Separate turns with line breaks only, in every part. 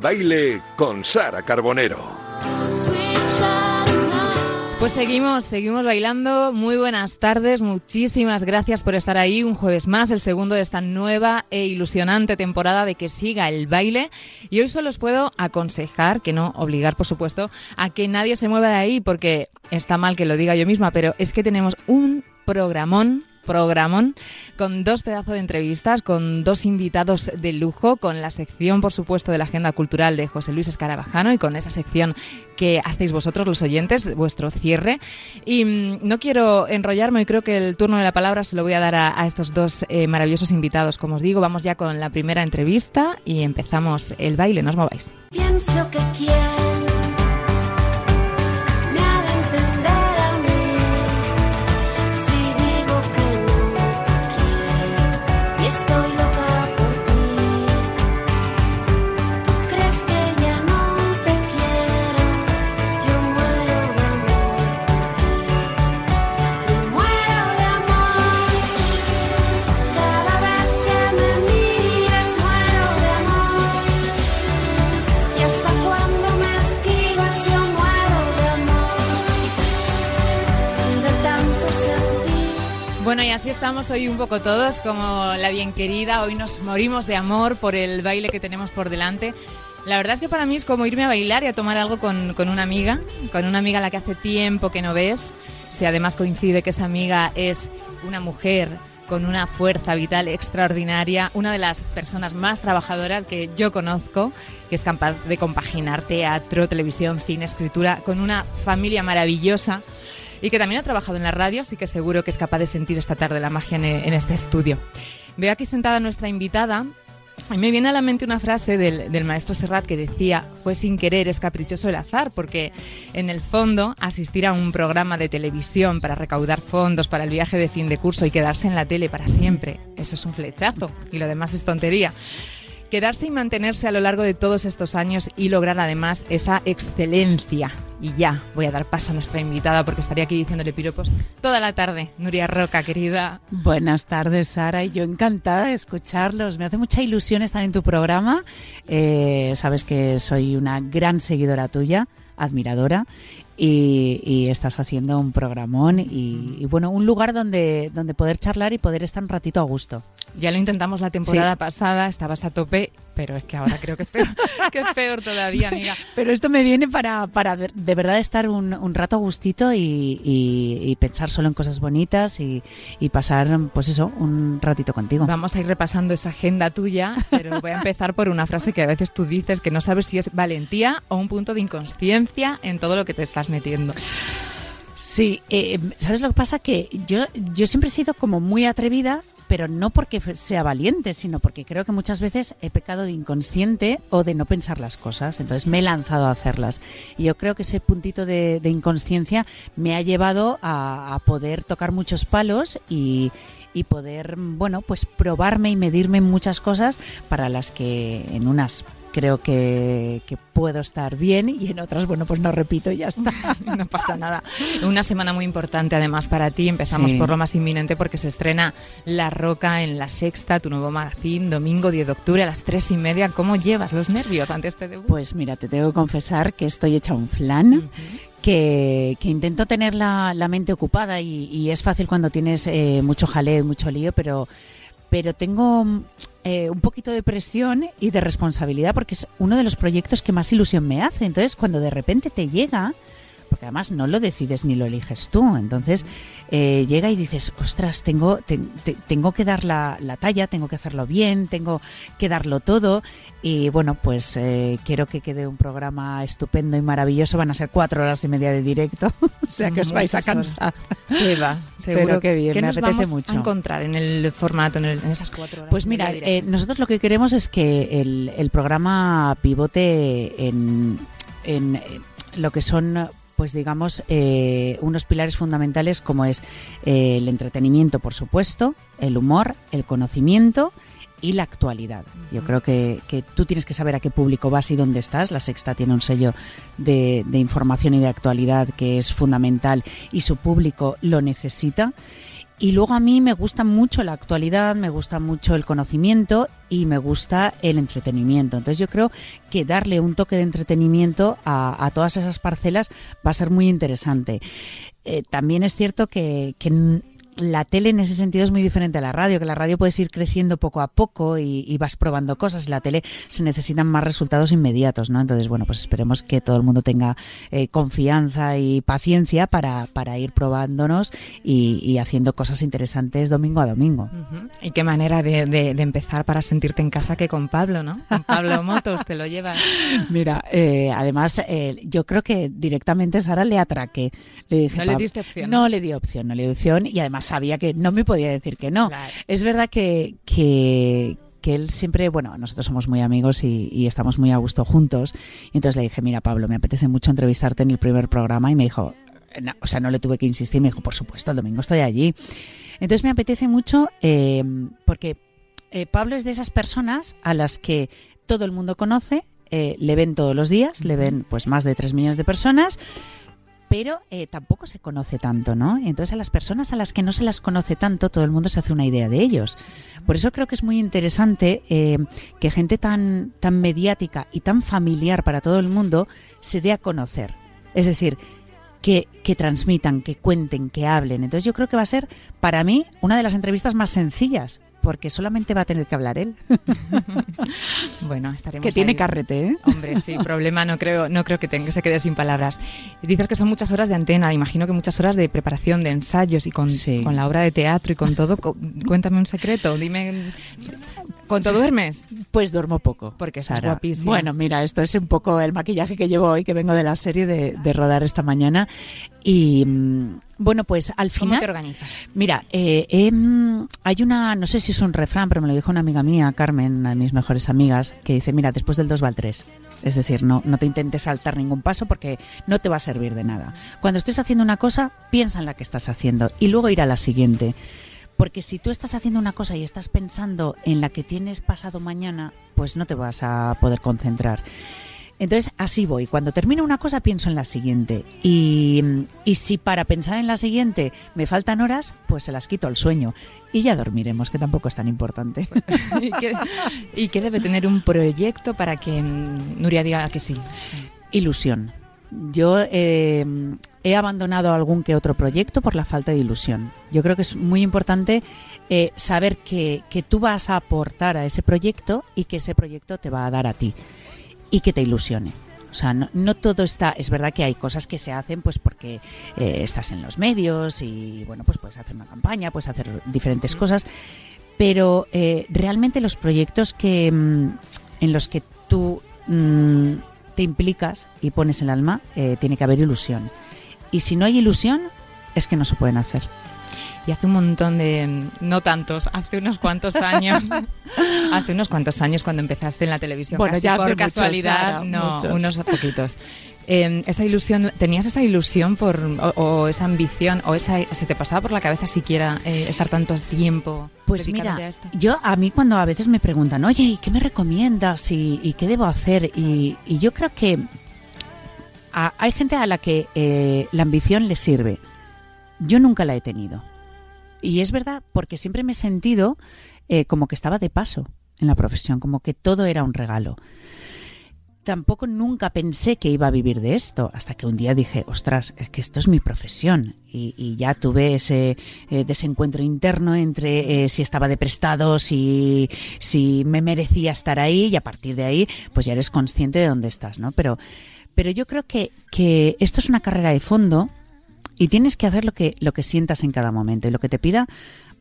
baile con Sara Carbonero.
Pues seguimos, seguimos bailando. Muy buenas tardes, muchísimas gracias por estar ahí un jueves más, el segundo de esta nueva e ilusionante temporada de que siga el baile. Y hoy solo os puedo aconsejar, que no obligar por supuesto, a que nadie se mueva de ahí porque está mal que lo diga yo misma, pero es que tenemos un programón programón con dos pedazos de entrevistas, con dos invitados de lujo, con la sección, por supuesto, de la agenda cultural de José Luis Escarabajano y con esa sección que hacéis vosotros, los oyentes, vuestro cierre. Y mm, no quiero enrollarme y creo que el turno de la palabra se lo voy a dar a, estos dos eh, maravillosos invitados. Como os digo, vamos ya con la primera entrevista y empezamos el baile. No os mováis.
Pienso que quiero
Bueno, y así estamos hoy un poco todos, como la bien querida. Hoy nos morimos de amor por el baile que tenemos por delante. La verdad es que para mí es como irme a bailar y a tomar algo con, con una amiga, con una amiga a la que hace tiempo que no ves. Si además coincide que esa amiga es una mujer con una fuerza vital extraordinaria, una de las personas más trabajadoras que yo conozco, que es capaz de compaginar teatro, televisión, cine, escritura, con una familia maravillosa y que también ha trabajado en la radio, así que seguro que es capaz de sentir esta tarde la magia en, este estudio. Veo aquí sentada nuestra invitada y me viene a la mente una frase del, maestro Serrat que decía, fue sin querer, es caprichoso el azar, porque en el fondo asistir a un programa de televisión para recaudar fondos para el viaje de fin de curso y quedarse en la tele para siempre, eso es un flechazo y lo demás es tontería. Quedarse y mantenerse a lo largo de todos estos años y lograr además esa excelencia y ya voy a dar paso a nuestra invitada porque estaría aquí diciéndole piropos toda la tarde. Nuria Roca, querida.
Buenas tardes, Sara. Y yo encantada de escucharlos. Me hace mucha ilusión estar en tu programa. Eh, sabes que soy una gran seguidora tuya, admiradora y, estás haciendo un programón y, bueno, un lugar donde, donde poder charlar y poder estar un ratito a gusto.
Ya lo intentamos la temporada pasada, estabas a tope, pero es que ahora creo que es peor, que es peor todavía, amiga.
Pero esto me viene para, para de verdad estar un, un rato a gustito y, y, pensar solo en cosas bonitas y, pasar, pues eso, un ratito contigo.
Vamos a ir repasando esa agenda tuya, pero voy a empezar por una frase que a veces tú dices que no sabes si es valentía o un punto de inconsciencia en todo lo que te estás metiendo.
Sí, eh, ¿sabes lo que pasa? Que yo, yo siempre he sido como muy atrevida, pero no porque sea valiente, sino porque creo que muchas veces he pecado de inconsciente o de no pensar las cosas. Entonces me he lanzado a hacerlas. Y yo creo que ese puntito de, inconsciencia me ha llevado a, poder tocar muchos palos y, y poder, bueno, pues probarme y medirme en muchas cosas para las que en unas creo que, puedo estar bien y en otras, bueno, pues no repito y ya está.
no pasa nada. Una semana muy importante además para ti. Empezamos por lo más inminente porque se estrena La Roca en La Sexta, tu nuevo magazine, domingo 10 de octubre a las tres y media. ¿Cómo llevas los nervios ante este debut?
Pues mira, te tengo que confesar que estoy hecha un flan. Que, intento tener la, mente ocupada y, es fácil cuando tienes eh, mucho jaleo, mucho lío, pero pero tengo eh, un poquito de presión y de responsabilidad porque es uno de los proyectos que más ilusión me hace. Entonces, cuando de repente te llega, porque además no lo decides ni lo eliges tú. Entonces eh, llega y dices, ostras, tengo, tengo que dar la, talla, tengo que hacerlo bien, tengo que darlo todo. Y bueno, pues eh, quiero que quede un programa estupendo y maravilloso. Van a ser cuatro horas y media de directo, o sea que os vais a cansar.
¿Qué va?
Seguro que bien,
me
nos
apetece
mucho.
A encontrar en el formato, en, esas cuatro horas.
Pues mira, eh, nosotros lo que queremos es que el, el programa pivote en, en lo que son pues digamos, eh, unos pilares fundamentales como es eh, el entretenimiento, por supuesto, el humor, el conocimiento y la actualidad. Yo creo que, tú tienes que saber a qué público vas y dónde estás. La Sexta tiene un sello de, información y de actualidad que es fundamental y su público lo necesita. Y luego a mí me gusta mucho la actualidad, me gusta mucho el conocimiento y me gusta el entretenimiento. Entonces yo creo que darle un toque de entretenimiento a, todas esas parcelas va a ser muy interesante. Eh, también es cierto que, que la tele en ese sentido es muy diferente a la radio, que la radio puedes ir creciendo poco a poco y, vas probando cosas. En la tele se necesitan más resultados inmediatos, ¿no? Entonces, bueno, pues esperemos que todo el mundo tenga eh, confianza y paciencia para, para ir probándonos y, haciendo cosas interesantes domingo a domingo.
Y qué manera de, empezar para sentirte en casa que con Pablo, ¿no? Con Pablo Motos te lo llevas.
Mira, eh, además, eh, yo creo que directamente Sara le atraqué. Le dije,
no le diste opción.
No le di opción, no le di opción y además sabía que no me podía decir que no. Es verdad que, que, él siempre, bueno, nosotros somos muy amigos y, estamos muy a gusto juntos. Y entonces le dije, mira Pablo, me apetece mucho entrevistarte en el primer programa y me dijo, o sea, no le tuve que insistir, me dijo, por supuesto, el domingo estoy allí. Entonces me apetece mucho eh, porque eh, Pablo es de esas personas a las que todo el mundo conoce, eh, le ven todos los días, le ven pues más de 3 millones de personas pero eh, tampoco se conoce tanto, ¿no? entonces a las personas a las que no se las conoce tanto, todo el mundo se hace una idea de ellos. Por eso creo que es muy interesante eh, que gente tan, tan mediática y tan familiar para todo el mundo se dé a conocer. Es decir, que, que, transmitan, que cuenten, que hablen. Entonces yo creo que va a ser, para mí, una de las entrevistas más sencillas, porque solamente va a tener que hablar él.
bueno, estaremos
Que tiene carrete, ¿eh?
Hombre, sí, problema no creo, no creo que, tenga, se quede sin palabras. Dices que son muchas horas de antena, imagino que muchas horas de preparación, de ensayos y con, con la obra de teatro y con todo. Cuéntame un secreto, dime ¿Cuánto duermes?
Pues duermo poco.
Porque estás guapísima.
Bueno, mira, esto es un poco el maquillaje que llevo hoy, que vengo de la serie de, rodar esta mañana. Y mm, bueno, pues al final.
¿Cómo te organizas?
Mira, eh, em, hay una, no sé si es un refrán, pero me lo dijo una amiga mía, Carmen, una de mis mejores amigas, que dice: Mira, después del 2 va el 3. Es decir, no, no te intentes saltar ningún paso porque no te va a servir de nada. Cuando estés haciendo una cosa, piensa en la que estás haciendo y luego ir a la siguiente. Porque si tú estás haciendo una cosa y estás pensando en la que tienes pasado mañana, pues no te vas a poder concentrar. Entonces, así voy. Cuando termino una cosa, pienso en la siguiente. Y, si para pensar en la siguiente me faltan horas, pues se las quito al sueño. Y ya dormiremos, que tampoco es tan importante.
¿Y, qué, debe tener un proyecto para que Nuria diga que sí?
Ilusión. Yo eh, he abandonado algún que otro proyecto por la falta de ilusión. Yo creo que es muy importante eh, saber que, tú vas a aportar a ese proyecto y que ese proyecto te va a dar a ti y que te ilusione. O sea, no, todo está. Es verdad que hay cosas que se hacen, pues porque eh, estás en los medios y bueno, pues puedes hacer una campaña, puedes hacer diferentes cosas, pero realmente los proyectos que mm, en los que tú mm, te implicas y pones el alma, eh, tiene que haber ilusión. Y si no hay ilusión, es que no se pueden hacer.
Y hace un montón de, no tantos, hace unos cuantos años, hace unos cuantos años cuando empezaste en la televisión,
bueno, ya
por casualidad, no, unos poquitos. Em, esa ilusión, ¿tenías esa ilusión por, o, esa ambición, o esa, se te pasaba por la cabeza siquiera eh, estar tanto tiempo?
Pues mira, a yo a mí cuando a veces me preguntan, oye, ¿y qué me recomiendas? ¿Y, qué debo hacer? Y, yo creo que hay gente a la que eh, la ambición le sirve. Yo nunca la he tenido. Y es verdad, porque siempre me he sentido eh, como que estaba de paso en la profesión, como que todo era un regalo. Tampoco nunca pensé que iba a vivir de esto, hasta que un día dije, ostras, es que esto es mi profesión. Y, ya tuve ese eh, desencuentro interno entre eh, si estaba de prestado, si, si me merecía estar ahí, y a partir de ahí, pues ya eres consciente de dónde estás, ¿no? Pero, pero yo creo que, que esto es una carrera de fondo y tienes que hacer lo que, lo que sientas en cada momento y lo que te pida,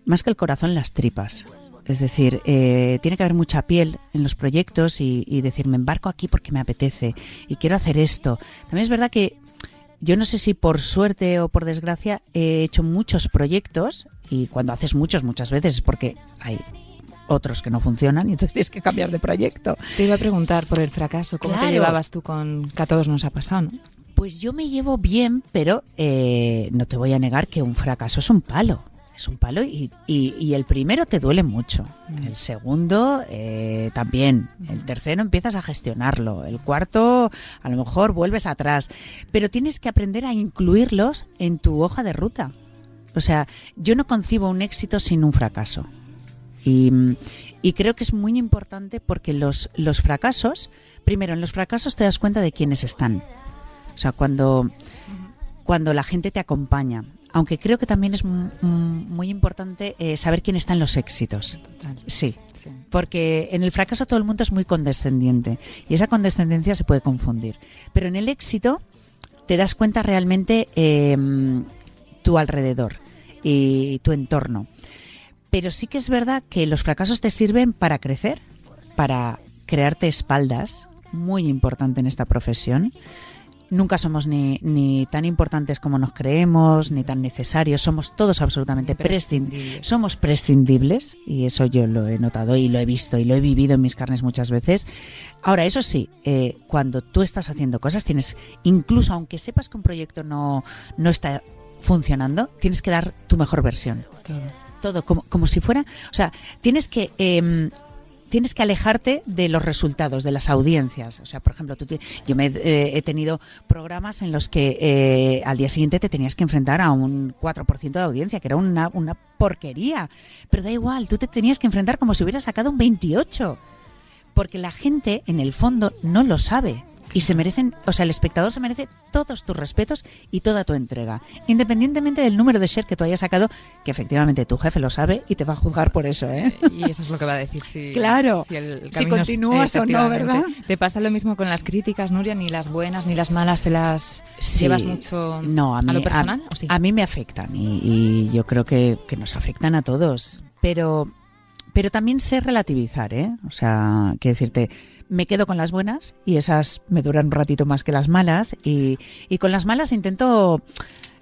más que el corazón, las tripas. Es decir, eh, tiene que haber mucha piel en los proyectos y, decir, me embarco aquí porque me apetece y quiero hacer esto. También es verdad que yo no sé si por suerte o por desgracia he hecho muchos proyectos y cuando haces muchos muchas veces es porque hay otros que no funcionan y entonces tienes que cambiar de proyecto.
Te iba a preguntar por el fracaso, ¿cómo te llevabas tú con que a todos nos ha pasado?
Pues yo me llevo bien, pero eh, no te voy a negar que un fracaso es un palo. Es un palo y, y, el primero te duele mucho. Mm. El segundo eh, también. El tercero empiezas a gestionarlo. El cuarto a lo mejor vuelves atrás. Pero tienes que aprender a incluirlos en tu hoja de ruta. O sea, yo no concibo un éxito sin un fracaso. Y, y creo que es muy importante porque los, los fracasos, primero, en los fracasos te das cuenta de quiénes están. O sea, cuando, cuando la gente te acompaña. Aunque creo que también es muy importante eh, saber quién está en los éxitos. Sí. Porque en el fracaso todo el mundo es muy condescendiente y esa condescendencia se puede confundir. Pero en el éxito te das cuenta realmente eh, tu alrededor y tu entorno. Pero sí que es verdad que los fracasos te sirven para crecer, para crearte espaldas, muy importante en esta profesión. Nunca somos ni, ni tan importantes como nos creemos, ni tan necesarios. Somos todos absolutamente prescindibles. Somos prescindibles, y eso yo lo he notado y lo he visto y lo he vivido en mis carnes muchas veces. Ahora, eso sí, eh, cuando tú estás haciendo cosas, tienes, incluso aunque sepas que un proyecto no, no está funcionando, tienes que dar tu mejor versión todo como, como si fuera, o sea, tienes que eh, tienes que alejarte de los resultados, de las audiencias. O sea, por ejemplo, tú yo me, eh, he tenido programas en los que eh, al día siguiente te tenías que enfrentar a un 4% de audiencia, que era una, una porquería. Pero da igual, tú te tenías que enfrentar como si hubieras sacado un 28. Porque la gente, en el fondo, no lo sabe. Y se merecen, o sea, el espectador se merece todos tus respetos y toda tu entrega. Independientemente del número de share que tú hayas sacado, que efectivamente tu jefe lo sabe y te va a juzgar por eso, ¿eh?
Y eso es lo que va a decir si,
Claro.
si, el
Si
es-
continúas o no. ¿verdad?
¿Te pasa lo mismo con las críticas, Nuria? Ni las buenas ni las malas te las
Sí.
llevas mucho
no, a, mí,
lo personal? ¿o sí?
a mí me afectan y, y yo creo que, que nos afectan a todos. Pero, pero también sé relativizar, ¿eh? O sea, quiero decirte, me quedo con las buenas y esas me duran un ratito más que las malas y, y con las malas intento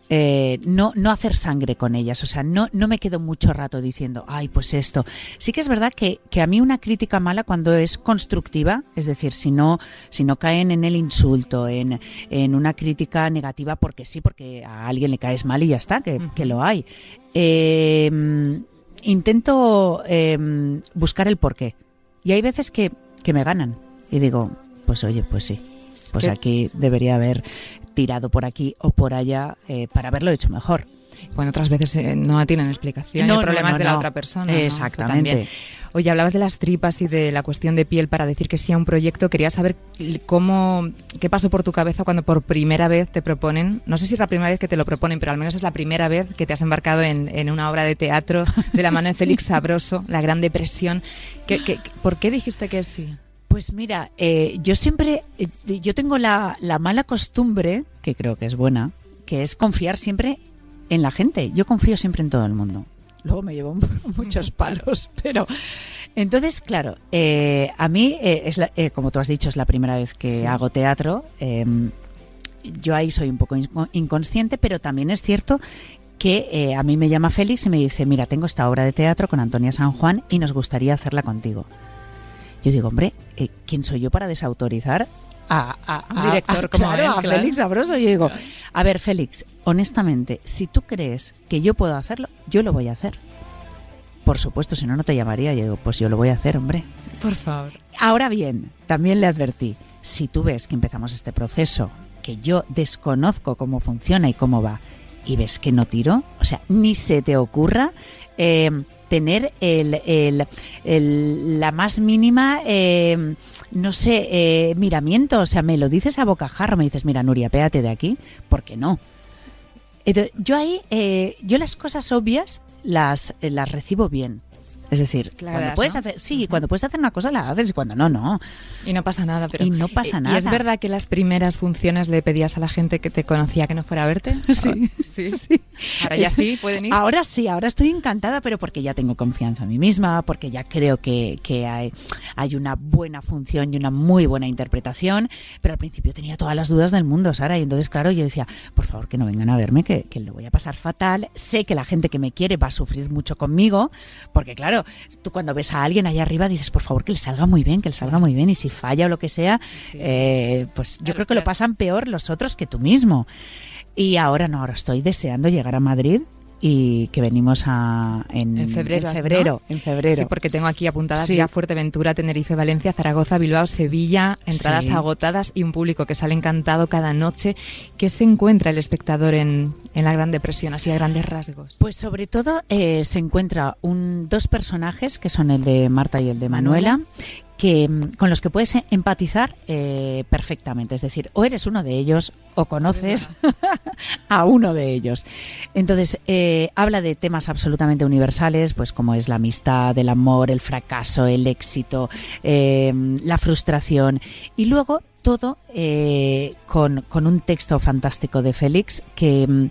eh, no, no hacer sangre con ellas, o sea, no, no me quedo mucho rato diciendo, ay, pues esto. Sí que es verdad que, que a mí una crítica mala cuando es constructiva, es decir, si no, si no caen en el insulto, en, en una crítica negativa porque sí, porque a alguien le caes mal y ya está, que, que lo hay. Eh, intento eh, buscar el porqué. Y hay veces que, que me ganan y digo, pues oye, pues sí, pues
¿Qué?
aquí debería haber tirado por aquí o por allá eh, para haberlo hecho mejor.
Cuando otras veces eh, no tienen explicación
No, no,
el problema
no,
es de la
no.
otra persona. ¿no?
Exactamente.
Oye, hablabas de las tripas y de la cuestión de piel para decir que sí a un proyecto. Quería saber cómo, qué pasó por tu cabeza cuando por primera vez te proponen, no sé si es la primera vez que te lo proponen, pero al menos es la primera vez que te has embarcado en, en una obra de teatro de la mano de Félix Sabroso, La Gran Depresión. ¿Qué, qué- por qué dijiste que sí?
Pues mira, eh, yo siempre, eh, yo tengo la, la mala costumbre, que creo que es buena, que es confiar siempre en la gente. Yo confío siempre en todo el mundo. Luego me llevo muchos palos, pero entonces, claro, eh, a mí, eh, es la- eh, como tú has dicho, es la primera vez que
Sí.
hago teatro. eh, yo ahí soy un poco inco- inconsciente, pero también es cierto que eh, a mí me llama Félix y me dice, mira, tengo esta obra de teatro con Antonia San Juan y nos gustaría hacerla contigo. Yo digo, hombre, eh, ¿quién soy yo para desautorizar a, a-
Un director
a-
como
claro,
él,
a
claro.
Félix Sabroso? Yo digo, a ver, Félix, honestamente, si tú crees que yo puedo hacerlo, yo lo voy a hacer. Por supuesto, si no, no te llamaría. Yo digo, pues yo lo voy a hacer, hombre.
Por favor.
Ahora bien, también le advertí, si tú ves que empezamos este proceso, que yo desconozco cómo funciona y cómo va, y ves que no tiro, o sea, ni se te ocurra eh, tener el, el- la más mínima, eh, no sé, eh, miramiento, o sea, me lo dices a bocajarro, me dices, mira, Nuria, péate de aquí, porque no. Yo ahí, eh, yo las cosas obvias las, eh, las recibo bien. Es decir,
Claras,
cuando puedes
¿no?
hacer, sí, cuando puedes hacer una cosa la haces y cuando no, no.
Y no pasa nada, pero...
Y no pasa
¿Y-
nada.
¿Y es verdad que las primeras funciones le pedías a la gente que te conocía que no fuera a verte?
Sí,
sí.
sí.
Ahora ya sí, pueden ir.
Ahora sí, ahora estoy encantada, pero porque ya tengo confianza en mí misma, porque ya creo que, que hay, hay una buena función y una muy buena interpretación. Pero al principio tenía todas las dudas del mundo, Sara, y entonces, claro, yo decía, por favor, que no vengan a verme, que, que lo voy a pasar fatal. Sé que la gente que me quiere va a sufrir mucho conmigo, porque claro, tú cuando ves a alguien allá arriba dices, por favor, que le salga muy bien, que le salga muy bien, y si falla o lo que sea, eh, pues yo
Claro,
creo que lo pasan peor los otros que tú mismo. Y ahora no, ahora estoy deseando llegar a Madrid y que venimos a, en,
En febrero,
En febrero,
¿no?
en febrero.
Sí, porque tengo aquí apuntadas
Sí.
ya Fuerteventura, Tenerife, Valencia, Zaragoza, Bilbao, Sevilla, entradas
Sí.
agotadas y un público que sale encantado cada noche. ¿Qué se encuentra el espectador en, en la Gran Depresión, así a grandes rasgos?
Pues sobre todo eh, se encuentra un, dos personajes, que son el de Marta y el de Manuela, que, mm, con los que puedes empatizar eh, perfectamente. Es decir, o eres uno de ellos o conoces a uno de ellos. Entonces, eh, habla de temas absolutamente universales, pues como es la amistad, el amor, el fracaso, el éxito, eh, la frustración. Y luego todo con, con un texto fantástico de Félix que, mm,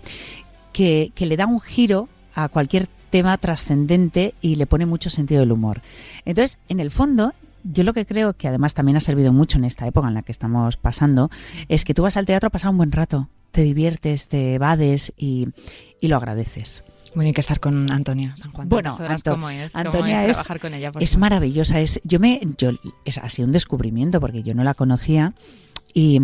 que, que le da un giro a cualquier tema trascendente y le pone mucho sentido del humor. Entonces, en el fondo, yo lo que creo que además también ha servido mucho en esta época en la que estamos pasando es que tú vas al teatro a pasar un buen rato, te diviertes, te evades y, y lo agradeces.
Bueno, hay que estar con Antonia San Juan.
Bueno, Anto-
cómo es, cómo
Antonia
es
es-
trabajar con ella. por
Es maravillosa, es yo me yo es ha sido un descubrimiento porque yo no la conocía y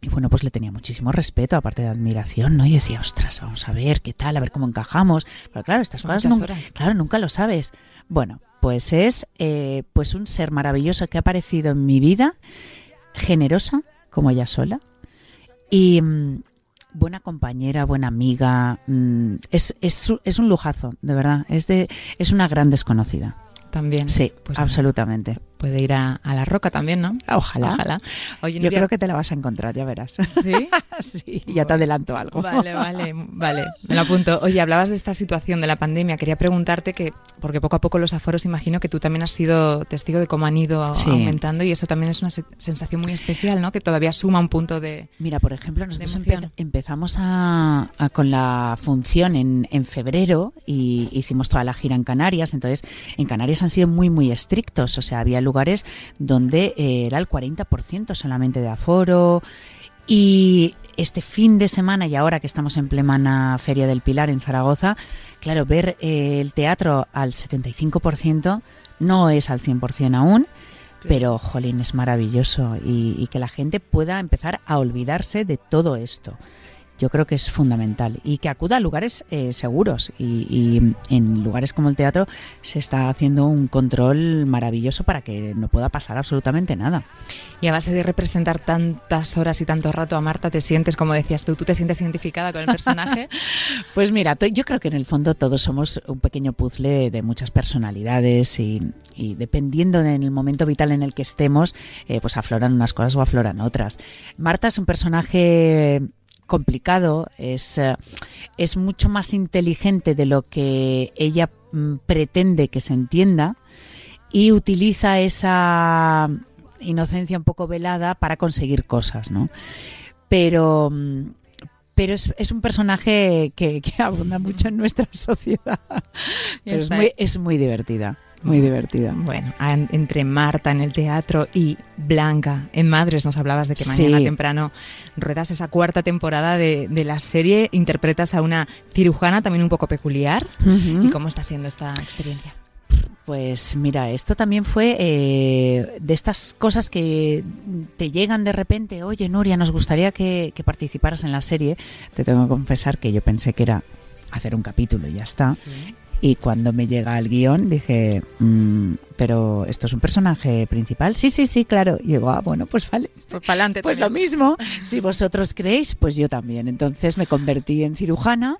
y bueno, pues le tenía muchísimo respeto, aparte de admiración, ¿no? Y decía, ostras, vamos a ver qué tal, a ver cómo encajamos. Pero claro, estas
Son
cosas nunca,
horas.
claro, nunca lo sabes. Bueno, pues es eh, pues un ser maravilloso que ha aparecido en mi vida, generosa, como ella sola, y mm, buena compañera, buena amiga. mm, es, es, es un lujazo, de verdad. Es, de, es una gran desconocida.
También.
Sí,
Pues
absolutamente.
Puede ir a, a La Roca también, ¿no?
Ojalá.
Ojalá. Oye,
Yo
Nuria,
creo que te la vas a encontrar, ya verás.
¿Sí?
sí, ya te adelanto algo.
Vale, vale, vale. Me lo apunto. Oye, hablabas de esta situación de la pandemia. Quería preguntarte que, porque poco a poco los aforos, imagino que tú también has sido testigo de cómo han ido
Sí.
aumentando y eso también es una se- sensación muy especial, ¿no? Que todavía suma un punto de...
Mira, por ejemplo, nosotros empe- empezamos a, a- con la función en, en febrero y hicimos toda la gira en Canarias. Entonces, en Canarias han sido muy, muy estrictos. O sea, había lugares donde eh, era el 40% solamente de aforo. Y este fin de semana y ahora que estamos en plena Feria del Pilar en Zaragoza, claro, ver eh, el teatro al 75% no es al 100% aún, pero jolín, es maravilloso y, y que la gente pueda empezar a olvidarse de todo esto. Yo creo que es fundamental y que acuda a lugares eh, seguros y, y en lugares como el teatro se está haciendo un control maravilloso para que no pueda pasar absolutamente nada.
Y a base de representar tantas horas y tanto rato a Marta, ¿te sientes, como decías tú, tú te sientes identificada con el personaje?
Pues mira, yo creo que en el fondo todos somos un pequeño puzzle de muchas personalidades y, y dependiendo de en el momento vital en el que estemos, eh, pues afloran unas cosas o afloran otras. Marta es un personaje complicado, es, eh, es mucho más inteligente de lo que ella mm, pretende que se entienda y utiliza esa inocencia un poco velada para conseguir cosas, ¿no? Pero, mm, pero es, es un personaje que, que abunda mucho en nuestra sociedad. Pero es muy, es muy divertida, muy divertida.
Bueno, entre Marta en el teatro y Blanca en Madres, nos hablabas de que mañana
Sí.
temprano ruedas esa cuarta temporada de, de la serie, interpretas a una cirujana también un poco peculiar. ¿Y cómo está siendo esta experiencia?
Pues mira, esto también fue eh, de estas cosas que te llegan de repente, oye Nuria, nos gustaría que, que participaras en la serie. Te tengo que confesar que yo pensé que era hacer un capítulo y ya está. Y cuando me llega el guion dije, "Mm, pero ¿esto es un personaje principal? Sí, sí, sí, claro. Y digo, ah, bueno, pues vale.
Pues para adelante.
Pues lo mismo, si vosotros creéis, pues yo también. Entonces me convertí en cirujana.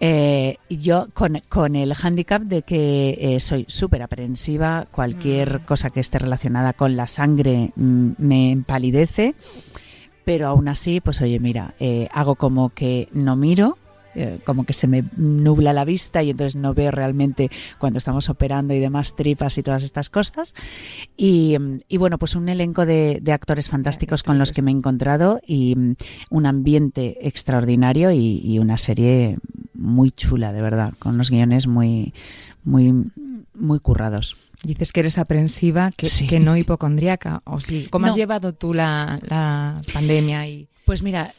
eh, yo con, con el hándicap de que eh, soy súper aprensiva, cualquier
Mm.
cosa que esté relacionada con la sangre mm, me empalidece, pero aún así, pues oye, mira, eh, hago como que no miro, eh, como que se me nubla la vista y entonces no veo realmente cuando estamos operando y demás tripas y todas estas cosas. Y, y bueno, pues un elenco de, de actores fantásticos con los que me he encontrado y mm, un ambiente extraordinario y, y una serie muy chula, de verdad, con unos guiones muy, muy, muy currados.
Dices que eres aprensiva, que,
Sí.
que no hipocondríaca. ¿O sí? ¿Cómo has
No.
llevado tú la, la pandemia y
Pues mira,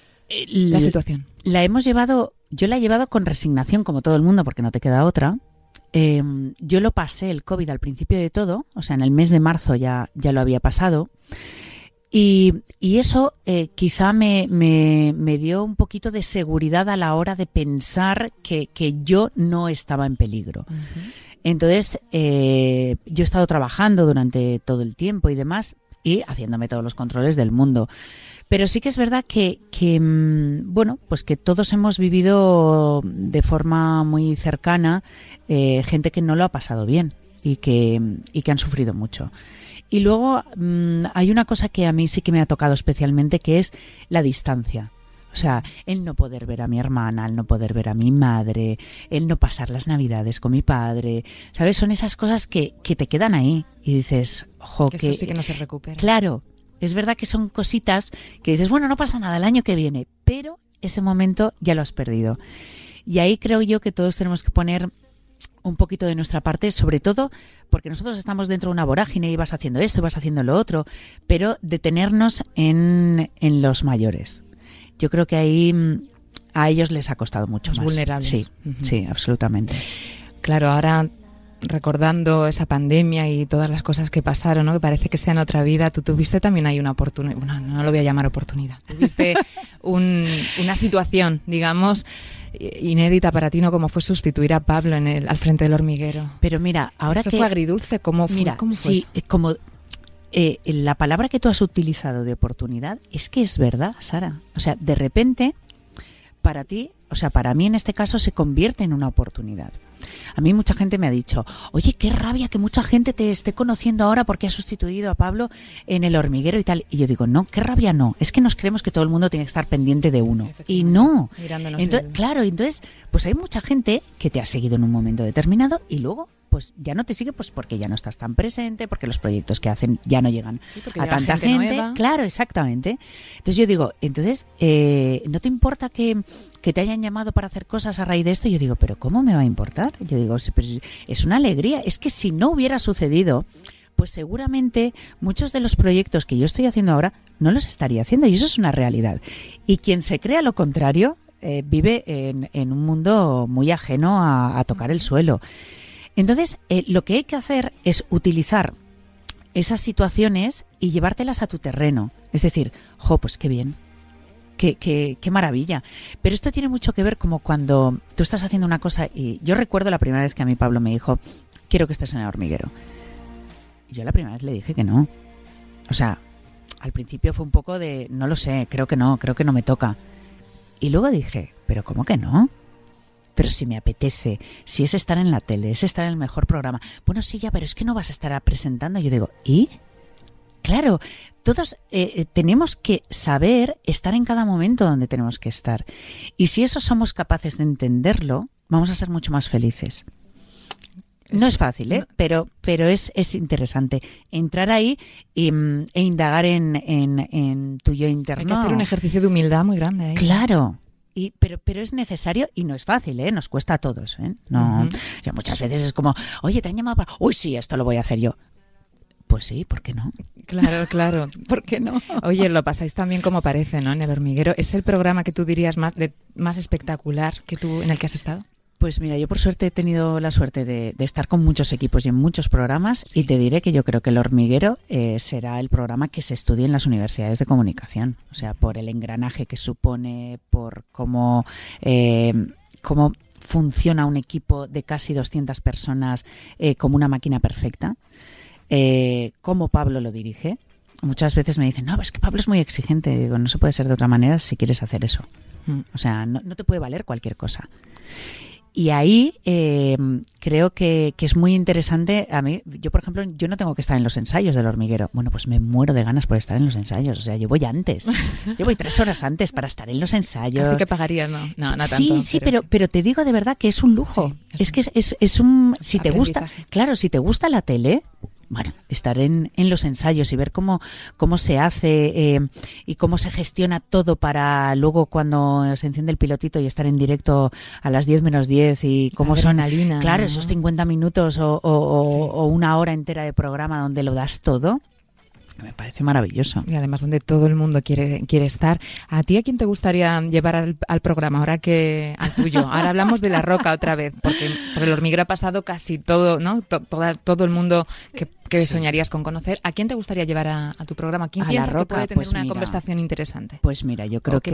la situación?
la hemos llevado, yo la he llevado con resignación, como todo el mundo, porque no te queda otra. Eh, yo lo pasé el COVID al principio de todo, o sea, en el mes de marzo ya, ya lo había pasado. Y, y eso eh, quizá me, me, me dio un poquito de seguridad a la hora de pensar que, que yo no estaba en peligro. Entonces, eh, yo he estado trabajando durante todo el tiempo y demás y haciéndome todos los controles del mundo. Pero sí que es verdad que, que, mm, bueno, pues que todos hemos vivido de forma muy cercana eh, gente que no lo ha pasado bien y que, y que han sufrido mucho. Y luego mm, hay una cosa que a mí sí que me ha tocado especialmente, que es la distancia. O sea, el no poder ver a mi hermana, el no poder ver a mi madre, el no pasar las navidades con mi padre, ¿sabes? Son esas cosas que, que te quedan ahí y dices, jo,
Que
que,
eso sí que no se recupera.
Claro, es verdad que son cositas que dices, bueno, no pasa nada el año que viene, pero ese momento ya lo has perdido. Y ahí creo yo que todos tenemos que poner un poquito de nuestra parte, sobre todo porque nosotros estamos dentro de una vorágine y vas haciendo esto y vas haciendo lo otro, pero detenernos en, en los mayores. Yo creo que ahí mm, a ellos les ha costado mucho
Los
más.
vulnerables.
Sí, sí, absolutamente.
Claro, ahora recordando esa pandemia y todas las cosas que pasaron, ¿no? que parece que sea en otra vida, tú tuviste también ahí una oportunidad, bueno, no lo voy a llamar oportunidad, tuviste un- una situación, digamos, inédita para ti, ¿no? Como fue sustituir a Pablo en el, al frente del hormiguero.
Pero mira, ahora
¿Eso
que
fue agridulce? ¿Cómo fue?
Mira,
¿Cómo fue
sí,
eso?
como eh, la palabra que tú has utilizado de oportunidad es que es verdad, Sara. O sea, de repente, para ti, o sea, para mí en este caso se convierte en una oportunidad. A mí mucha gente me ha dicho, oye, qué rabia que mucha gente te esté conociendo ahora porque has sustituido a Pablo en el hormiguero y tal. Y yo digo, no, qué rabia no. Es que nos creemos que todo el mundo tiene que estar pendiente de uno. Y no.
Mirándonos
Entonces,
el-
claro, entonces, pues hay mucha gente que te ha seguido en un momento determinado y luego, pues ya no te sigue, pues porque ya no estás tan presente, porque los proyectos que hacen ya no llegan
Sí,
a tanta
gente.
Claro, exactamente. Entonces yo digo, entonces, eh, ¿no te importa que, que te hayan llamado para hacer cosas a raíz de esto? Yo digo, ¿pero cómo me va a importar? Yo digo, sí, pero es- es una alegría. Es que si no hubiera sucedido, pues seguramente muchos de los proyectos que yo estoy haciendo ahora no los estaría haciendo y eso es una realidad. Y quien se crea lo contrario eh, vive en, en un mundo muy ajeno a, a tocar el suelo. Entonces, eh, lo que hay que hacer es utilizar esas situaciones y llevártelas a tu terreno. Es decir, jo, pues qué bien. Qué, qué, qué maravilla. Pero esto tiene mucho que ver como cuando tú estás haciendo una cosa y yo recuerdo la primera vez que a mí Pablo me dijo, quiero que estés en el hormiguero. Y yo la primera vez le dije que no. O sea, al principio fue un poco de, no lo sé, creo que no, creo que no me toca. Y luego dije, pero ¿cómo que no? Pero si me apetece, si es estar en la tele, es estar en el mejor programa. Bueno, sí, ya, pero es que no vas a estar presentando. Yo digo, ¿y? Claro, todos eh, eh, tenemos que saber estar en cada momento donde tenemos que estar. Y si eso somos capaces de entenderlo, vamos a ser mucho más felices. No es fácil, ¿eh? pero, pero es, es interesante entrar ahí y, mm, e indagar en, en, en tu yo interno.
Hay que hacer un ejercicio de humildad muy grande ahí.
Claro. Y, pero, pero es necesario y no es fácil, ¿eh? Nos cuesta a todos, ¿eh? No, o sea, muchas veces es como, oye, te han llamado para... Uy, sí, esto lo voy a hacer yo. Pues sí, ¿por qué no?
Claro, claro.
¿Por qué no?
Oye, lo pasáis también como parece, ¿no? En el hormiguero. ¿Es el programa que tú dirías más, de, más espectacular que tú en el que has estado?
Pues mira, yo por suerte he tenido la suerte de, de estar con muchos equipos y en muchos programas y te diré que yo creo que el hormiguero eh, será el programa que se estudie en las universidades de comunicación. O sea, por el engranaje que supone, por cómo, eh, cómo funciona un equipo de casi 200 personas eh, como una máquina perfecta, eh, cómo Pablo lo dirige. Muchas veces me dicen, no, es que Pablo es muy exigente. Digo, no se puede ser de otra manera si quieres hacer eso.
Mm.
O sea, no, no te puede valer cualquier cosa. Y ahí eh, creo que, que es muy interesante. A mí, yo por ejemplo, yo no tengo que estar en los ensayos del hormiguero. Bueno, pues me muero de ganas por estar en los ensayos. O sea, yo voy antes. Yo voy tres horas antes para estar en los ensayos.
Así que pagarías, ¿no? No, no tanto.
sí, sí, pero, pero te digo de verdad que es un lujo.
Sí, es
es
un-
que es, es, es un... Si te gusta, claro, si te gusta la tele, bueno, estar en, en los ensayos y ver cómo, cómo se hace eh, y cómo se gestiona todo para luego cuando se enciende el pilotito y estar en directo a las 10 menos 10 y cómo son...
Adrenalina,
Claro,
¿no?
esos 50 minutos o, o- o-
Sí.
o una hora entera de programa donde lo das todo, me parece maravilloso.
Y además donde todo el mundo quiere, quiere estar. ¿A ti a quién te gustaría llevar al, al programa? Ahora que al tuyo. Ahora hablamos de la roca otra vez, porque por el hormiguero ha pasado casi todo, ¿no? To- toda- todo el mundo que, que soñarías con conocer. ¿A quién te gustaría llevar a, tu programa? ¿Quién
a
piensas
la
que puede tener
pues
una conversación interesante?
Pues mira, yo creo que,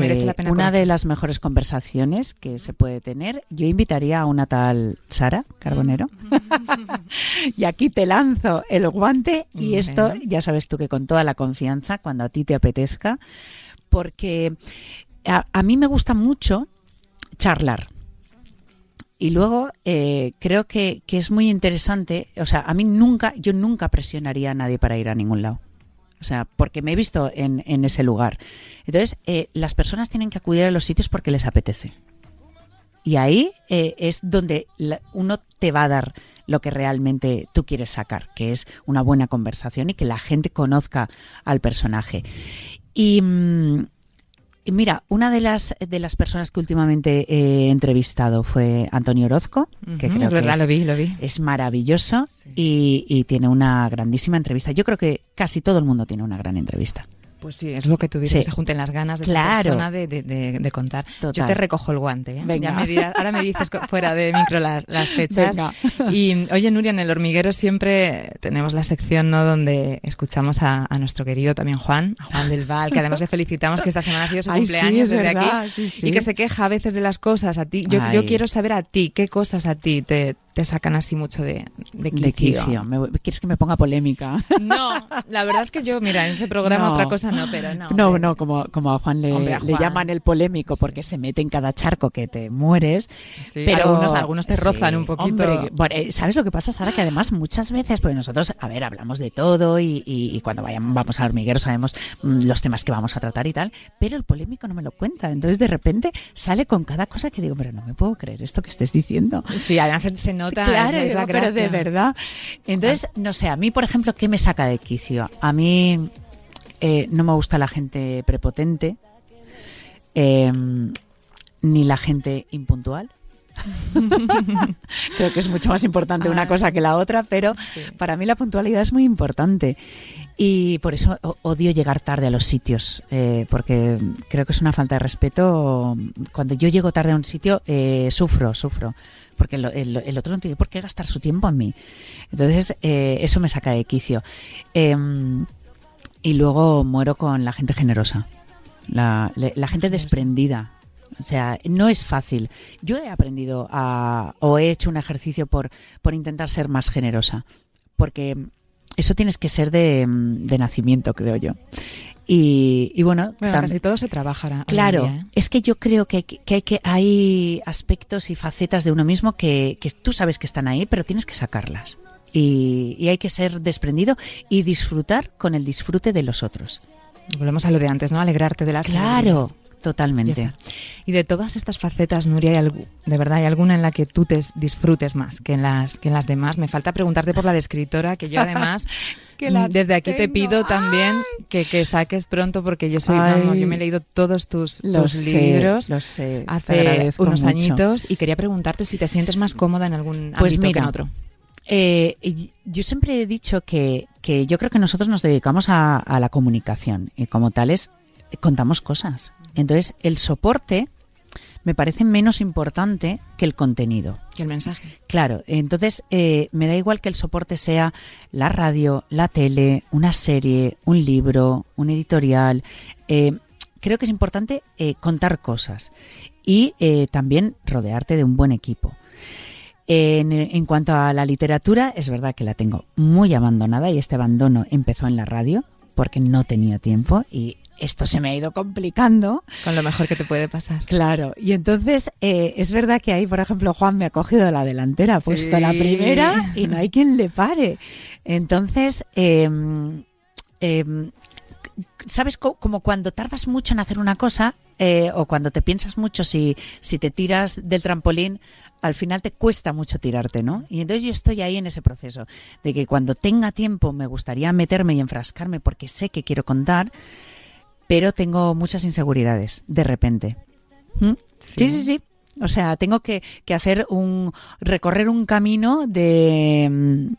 una de las mejores conversaciones que se puede tener, yo invitaría a una tal Sara Carbonero. y aquí te lanzo el guante y esto ya sabes tú que con toda la confianza, cuando a ti te apetezca, porque a mí me gusta mucho charlar. Y luego eh, creo que, es muy interesante, o sea, a mí nunca, yo nunca presionaría a nadie para ir a ningún lado. O sea, porque me he visto en, ese lugar. Entonces, eh, las personas tienen que acudir a los sitios porque les apetece. Y ahí eh, es donde uno te va a dar lo que realmente tú quieres sacar, que es una buena conversación y que la gente conozca al personaje. Y, mm, Mira, una de las de las personas que últimamente he entrevistado fue Antonio Orozco, que creo
es verdad,
que es,
lo vi, lo vi.
es maravilloso y, y tiene una grandísima entrevista. Yo creo que casi todo el mundo tiene una gran entrevista.
Pues sí, es lo que tú dices, que se junten las ganas de esa persona de, de, contar. Yo te recojo el guante. ¿eh? ahora me dices fuera de micro las, las fechas. Y oye, Nuria, en el hormiguero siempre tenemos la sección ¿no? donde escuchamos a, nuestro querido también Juan, a Juan del Val, que además le felicitamos que esta semana ha sido su cumpleaños desde aquí y que se queja a veces de las cosas. A ti, yo, yo quiero saber a ti, ¿qué cosas a ti te, te sacan así mucho de, de quicio.
¿Quieres que me ponga polémica?
No, la verdad es que yo, mira, en ese programa otra cosa no, pero no.
No, no, como, como a Juan le, le llaman el polémico porque se mete en cada charco que te mueres. pero
algunos, algunos te rozan un poquito.
Eh, ¿Sabes lo que pasa, Sara? Que además muchas veces, pues nosotros, a ver, hablamos de todo y, y, cuando vayamos, vamos al hormiguero sabemos mm, los temas que vamos a tratar y tal, pero el polémico no me lo cuenta. Entonces de repente sale con cada cosa que digo, pero no me puedo creer esto que estés diciendo.
Sí, además se, nota
claro, es, la pero de verdad. Entonces, no sé, a mí, por ejemplo, ¿qué me saca de quicio? A mí eh, no me gusta la gente prepotente, em, ni la gente impuntual. Creo que es mucho más importante una ah. cosa que la otra, pero para mí la puntualidad es muy importante. Y por eso odio llegar tarde a los sitios, eh, porque creo que es una falta de respeto. Cuando yo llego tarde a un sitio, eh, sufro, sufro, porque el, otro no tiene por qué gastar su tiempo en mí. Entonces, eh, eso me saca de quicio. Em, y luego muero con la gente generosa, la, la gente desprendida. O sea, no es fácil. Yo he aprendido a, o he hecho un ejercicio por, por intentar ser más generosa, porque eso tienes que ser de, nacimiento, creo yo. Y, bueno,
casi todo se trabajará.
Claro, ¿eh? es que yo creo que, hay, que hay aspectos y facetas de uno mismo que, tú sabes que están ahí, pero tienes que sacarlas. Y, hay que ser desprendido y disfrutar con el disfrute de los otros.
Volvemos a lo de antes, ¿no? Alegrarte de las
Claro, Totalmente.
Y de todas estas facetas, Nuria, ¿hay ¿de verdad hay alguna en la que tú te disfrutes más que en las, que en las demás? Me falta preguntarte por la de escritora, que yo además mm, desde aquí te pido también que, que, saques pronto, porque yo soy, vamos, yo me he leído todos tus, libros
sé,
hace unos añitos y quería preguntarte si te sientes más cómoda en algún
pues
ámbito que en otro.
Eh, yo siempre he dicho que, que, yo creo que nosotros nos dedicamos a, a la comunicación y como tales contamos cosas. Entonces, el soporte me parece menos importante que el contenido.
Que el mensaje.
Claro, entonces eh, me da igual que el soporte sea la radio, la tele, una serie, un libro, un editorial. Eh, creo que es importante eh, contar cosas y también rodearte de un buen equipo. En, en, cuanto a la literatura, es verdad que la tengo muy abandonada y este abandono empezó en la radio porque no tenía tiempo y esto se me ha ido complicando.
Con lo mejor que te puede pasar.
Claro, y entonces eh, es verdad que ahí, por ejemplo, Juan me ha cogido la delantera, ha puesto la primera y no hay quien le pare. Entonces, em, em, ¿sabes? Como cuando tardas mucho en hacer una cosa eh, o cuando te piensas mucho si, si te tiras del trampolín, al final te cuesta mucho tirarte, ¿no? Y entonces yo estoy ahí en ese proceso de que cuando tenga tiempo me gustaría meterme y enfrascarme porque sé que quiero contar, pero tengo muchas inseguridades de repente. ¿Mm? Sí, sí, sí. O sea, tengo que, hacer un recorrer un camino de,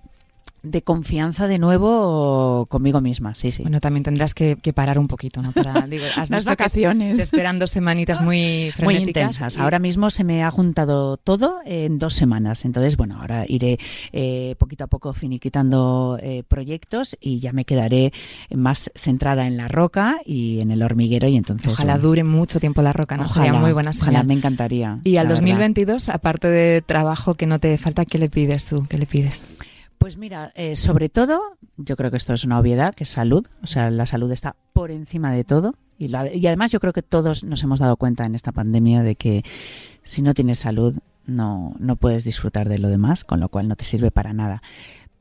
de confianza de nuevo conmigo misma, sí, sí.
Bueno, también tendrás que, que parar un poquito, ¿no? Para, digo, has
Las vacaciones.
te esperan dos semanitas muy frenéticas.
Muy intensas.
y-
Ahora mismo se me ha juntado todo en dos semanas. Entonces, bueno, ahora iré eh, poquito a poco finiquitando eh, proyectos y ya me quedaré más centrada en la roca y en el hormiguero. Y entonces,
Ojalá dure mucho tiempo la roca, ¿no? Sería muy buena
ojalá,
señal.
me encantaría.
Y al
la verdad.
2022, aparte de trabajo que no te falta, ¿qué le pides tú? ¿Qué le pides?
Pues mira, eh, sobre todo, yo creo que esto es una obviedad, que es salud. O sea, la salud está por encima de todo. Y, y además yo creo que todos nos hemos dado cuenta en esta pandemia de que si no tienes salud no, no puedes disfrutar de lo demás, con lo cual no te sirve para nada.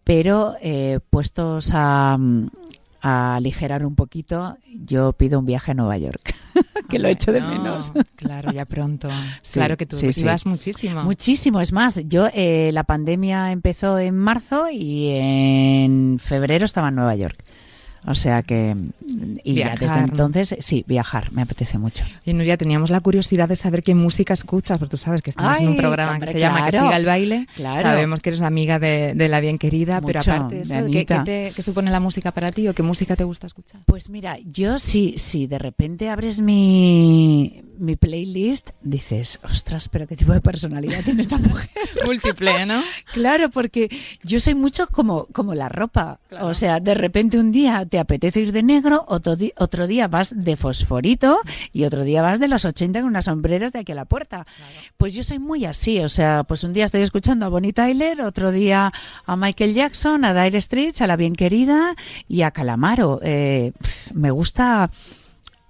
Pero eh, puestos a, mm, a aligerar un poquito, yo pido un viaje a Nueva York, que lo echo de
no,
menos.
Claro, ya pronto.
Sí,
claro que tú
sí, sí.
ibas muchísimo.
Muchísimo, es más, yo eh, la pandemia empezó en marzo y en febrero estaba en Nueva York. O sea que, y
Viajar,
ya desde entonces, sí, viajar, me apetece mucho.
Y Nuria, teníamos la curiosidad de saber qué música escuchas, porque tú sabes que estamos en un programa
hombre,
que se llama Que siga el baile.
Claro.
Sabemos que eres amiga de, de la bien querida, pero aparte de eso,
de
¿qué, qué te- qué supone la música para ti o qué música te gusta escuchar?
Pues mira, yo sí, sí, de repente abres mi, mi playlist, dices, ostras, pero qué tipo de personalidad tiene esta mujer.
Múltiple, ¿no?
Claro, porque yo soy mucho como, como la ropa.
Claro.
O sea, de repente un día te apetece ir de negro, otro, otro día vas de fosforito y otro día vas de los 80 con unas sombreras de aquí a la puerta. Pues yo soy muy así. O sea, pues un día estoy escuchando a Bonnie Tyler, otro día a Michael Jackson, a Dire Straits, a La Bien Querida y a Calamaro. Eh, me gusta.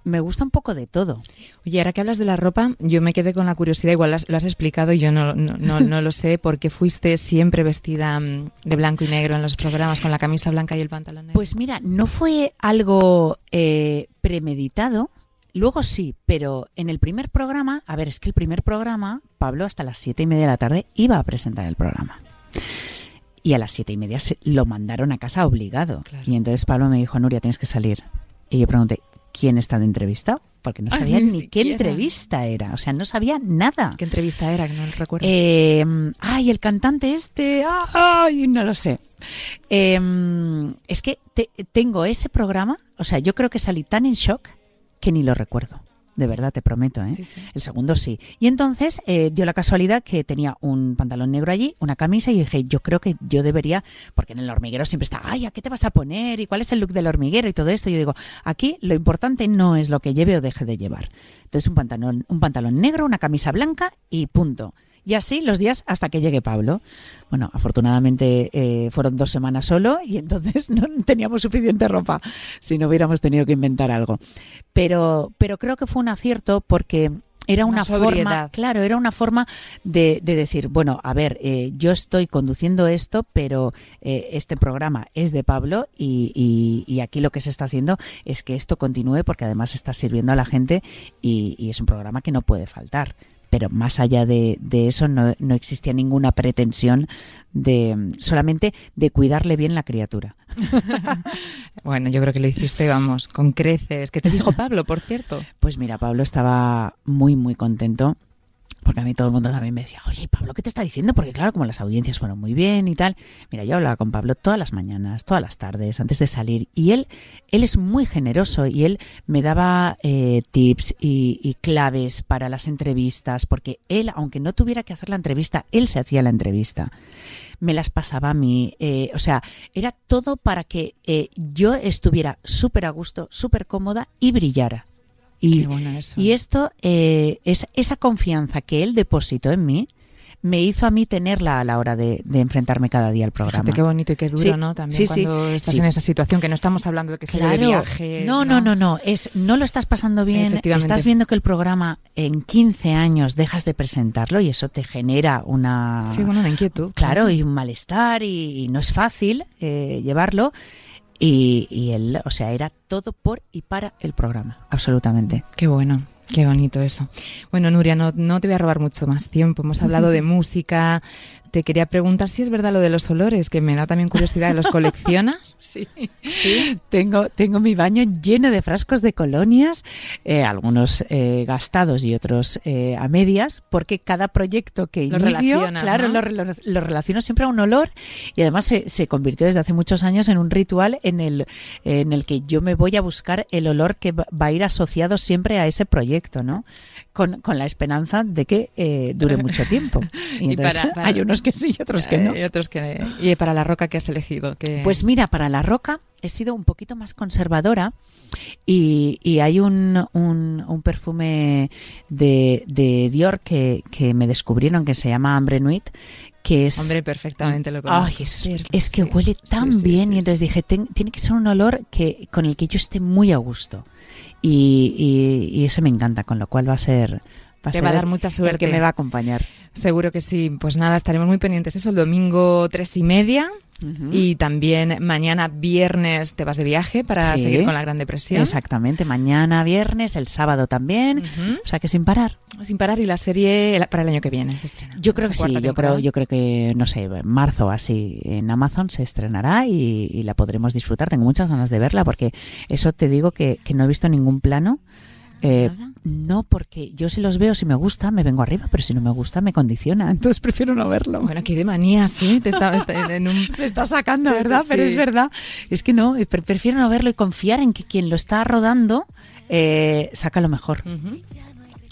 Me gusta un poco de todo.
Oye, ahora que hablas de la ropa, yo me quedé con la curiosidad, igual lo has explicado y yo no, no, no, no lo sé, ¿por qué fuiste siempre vestida mm, de blanco y negro en los programas con la camisa blanca y el pantalón negro?
Pues mira, no fue algo eh, premeditado. Luego sí, pero en el primer programa, a ver, es que el primer programa, Pablo hasta las siete y media de la tarde iba a presentar el programa. Y a las siete y media se- lo mandaron a casa obligado.
Claro.
Y entonces Pablo me dijo, Nuria, tienes que salir. Y yo pregunté, ¿quién está de entrevista? Porque no
Ay,
sabía
ni
qué entrevista era. O sea, no sabía nada.
¿Qué entrevista era? Que no recuerdo.
Eh, ay, el cantante este, ay, no lo sé. Eh, es que te- tengo ese programa, o sea, yo creo que salí tan en shock que ni lo recuerdo. De verdad, te prometo, ¿eh?
Sí, sí.
El segundo sí. Y entonces eh, dio la casualidad que tenía un pantalón negro allí, una camisa, y dije, yo creo que yo debería, porque en el hormiguero siempre está, ay, ¿a qué te vas a poner? ¿Y cuál es el look del hormiguero? Y todo esto. Yo digo, aquí lo importante no es lo que lleve o deje de llevar. Entonces un pantalón, un pantalón negro, una camisa blanca y punto. Y así los días hasta que llegue Pablo. Bueno, afortunadamente eh, fueron dos semanas solo y entonces no teníamos suficiente ropa si no hubiéramos tenido que inventar algo. Pero, pero creo que fue un acierto porque era
Una
una, forma, claro, era una forma de, de decir, bueno, a ver, eh, yo estoy conduciendo esto, pero eh, este programa es de Pablo y, y- y aquí lo que se está haciendo es que esto continúe porque además está sirviendo a la gente y, y es un programa que no puede faltar. Pero más allá de, de eso no, no existía ninguna pretensión de solamente de cuidarle bien la criatura.
Bueno, yo creo que lo hiciste, vamos, con creces. ¿Qué te dijo Pablo, por cierto?
Pues mira, Pablo estaba muy, muy contento. Porque a mí todo el mundo también me decía, oye, Pablo, ¿qué te está diciendo? Porque claro, como las audiencias fueron muy bien y tal. Mira, yo hablaba con Pablo todas las mañanas, todas las tardes, antes de salir. Y él, él es muy generoso y él me daba eh, tips y, y claves para las entrevistas. Porque él, aunque no tuviera que hacer la entrevista, él se hacía la entrevista. Me las pasaba a mí. eh, o sea, era todo para que eh, yo estuviera súper a gusto, súper cómoda y brillara. Y,
Qué bueno eso.
y esto, eh, es, esa confianza que él depositó en mí, me hizo a mí tenerla a la hora de, de enfrentarme cada día al programa.
Fíjate qué bonito y qué duro,
Sí,
¿no? También
sí, sí,
cuando estás en esa situación, que no estamos hablando de que sea de viaje.
no, no, no, no, es no lo estás pasando bien, estás viendo que el programa en 15 años dejas de presentarlo y eso te genera una
Sí, bueno, una inquietud.
claro y un malestar y, y no es fácil eh, llevarlo y, y él, o sea, era todo por y para el programa, absolutamente.
Qué bueno, qué bonito eso. Bueno, Nuria, no, no te voy a robar mucho más tiempo. Hemos hablado de música, te quería preguntar si es verdad lo de los olores, que me da también curiosidad. ¿Los coleccionas?
sí. sí. Tengo, tengo mi baño lleno de frascos de colonias, eh, algunos eh, gastados y otros eh, a medias, porque cada proyecto que inicio, claro, lo, relaciono siempre a un olor y además se, se, convirtió desde hace muchos años en un ritual en el, en el que yo me voy a buscar el olor que va a ir asociado siempre a ese proyecto, ¿no? Con, con la esperanza de que dure mucho tiempo. Y, para, hay unos que sí y otros que no.
Y otros que y para la roca que has elegido. Que...
Pues mira, para la roca he sido un poquito más conservadora y, y hay un, un, perfume de, de Dior que, que, me descubrieron que se llama Ambre Nuit que es...
Hombre, perfectamente lo conozco.
es, que huele tan bien y entonces dije, tiene que ser un olor que con el que yo esté muy a gusto. Y, y, y, ese me encanta, con lo cual va a ser
te va a dar mucha suerte.
que me va a acompañar.
Seguro que sí. Pues nada, estaremos muy pendientes. Eso el domingo tres y media. Y también mañana viernes te vas de viaje para seguir con la Gran Depresión.
Exactamente, mañana viernes, el sábado también, o sea que sin parar.
Sin parar y la serie para el año que viene se estrena.
Yo creo que sí, yo creo, yo creo que, no sé, marzo así en Amazon se estrenará y, la podremos disfrutar. Tengo muchas ganas de verla porque eso te digo que, que no he visto ningún plano eh, no, porque yo si los veo, si me gusta, me vengo arriba, pero si no me gusta, me condiciona. Entonces prefiero no verlo.
Bueno, aquí de manía, sí. Te está,
me está sacando, ¿verdad? Pero es verdad. Es que no, prefiero no verlo y confiar en que quien lo está rodando eh, saca lo mejor.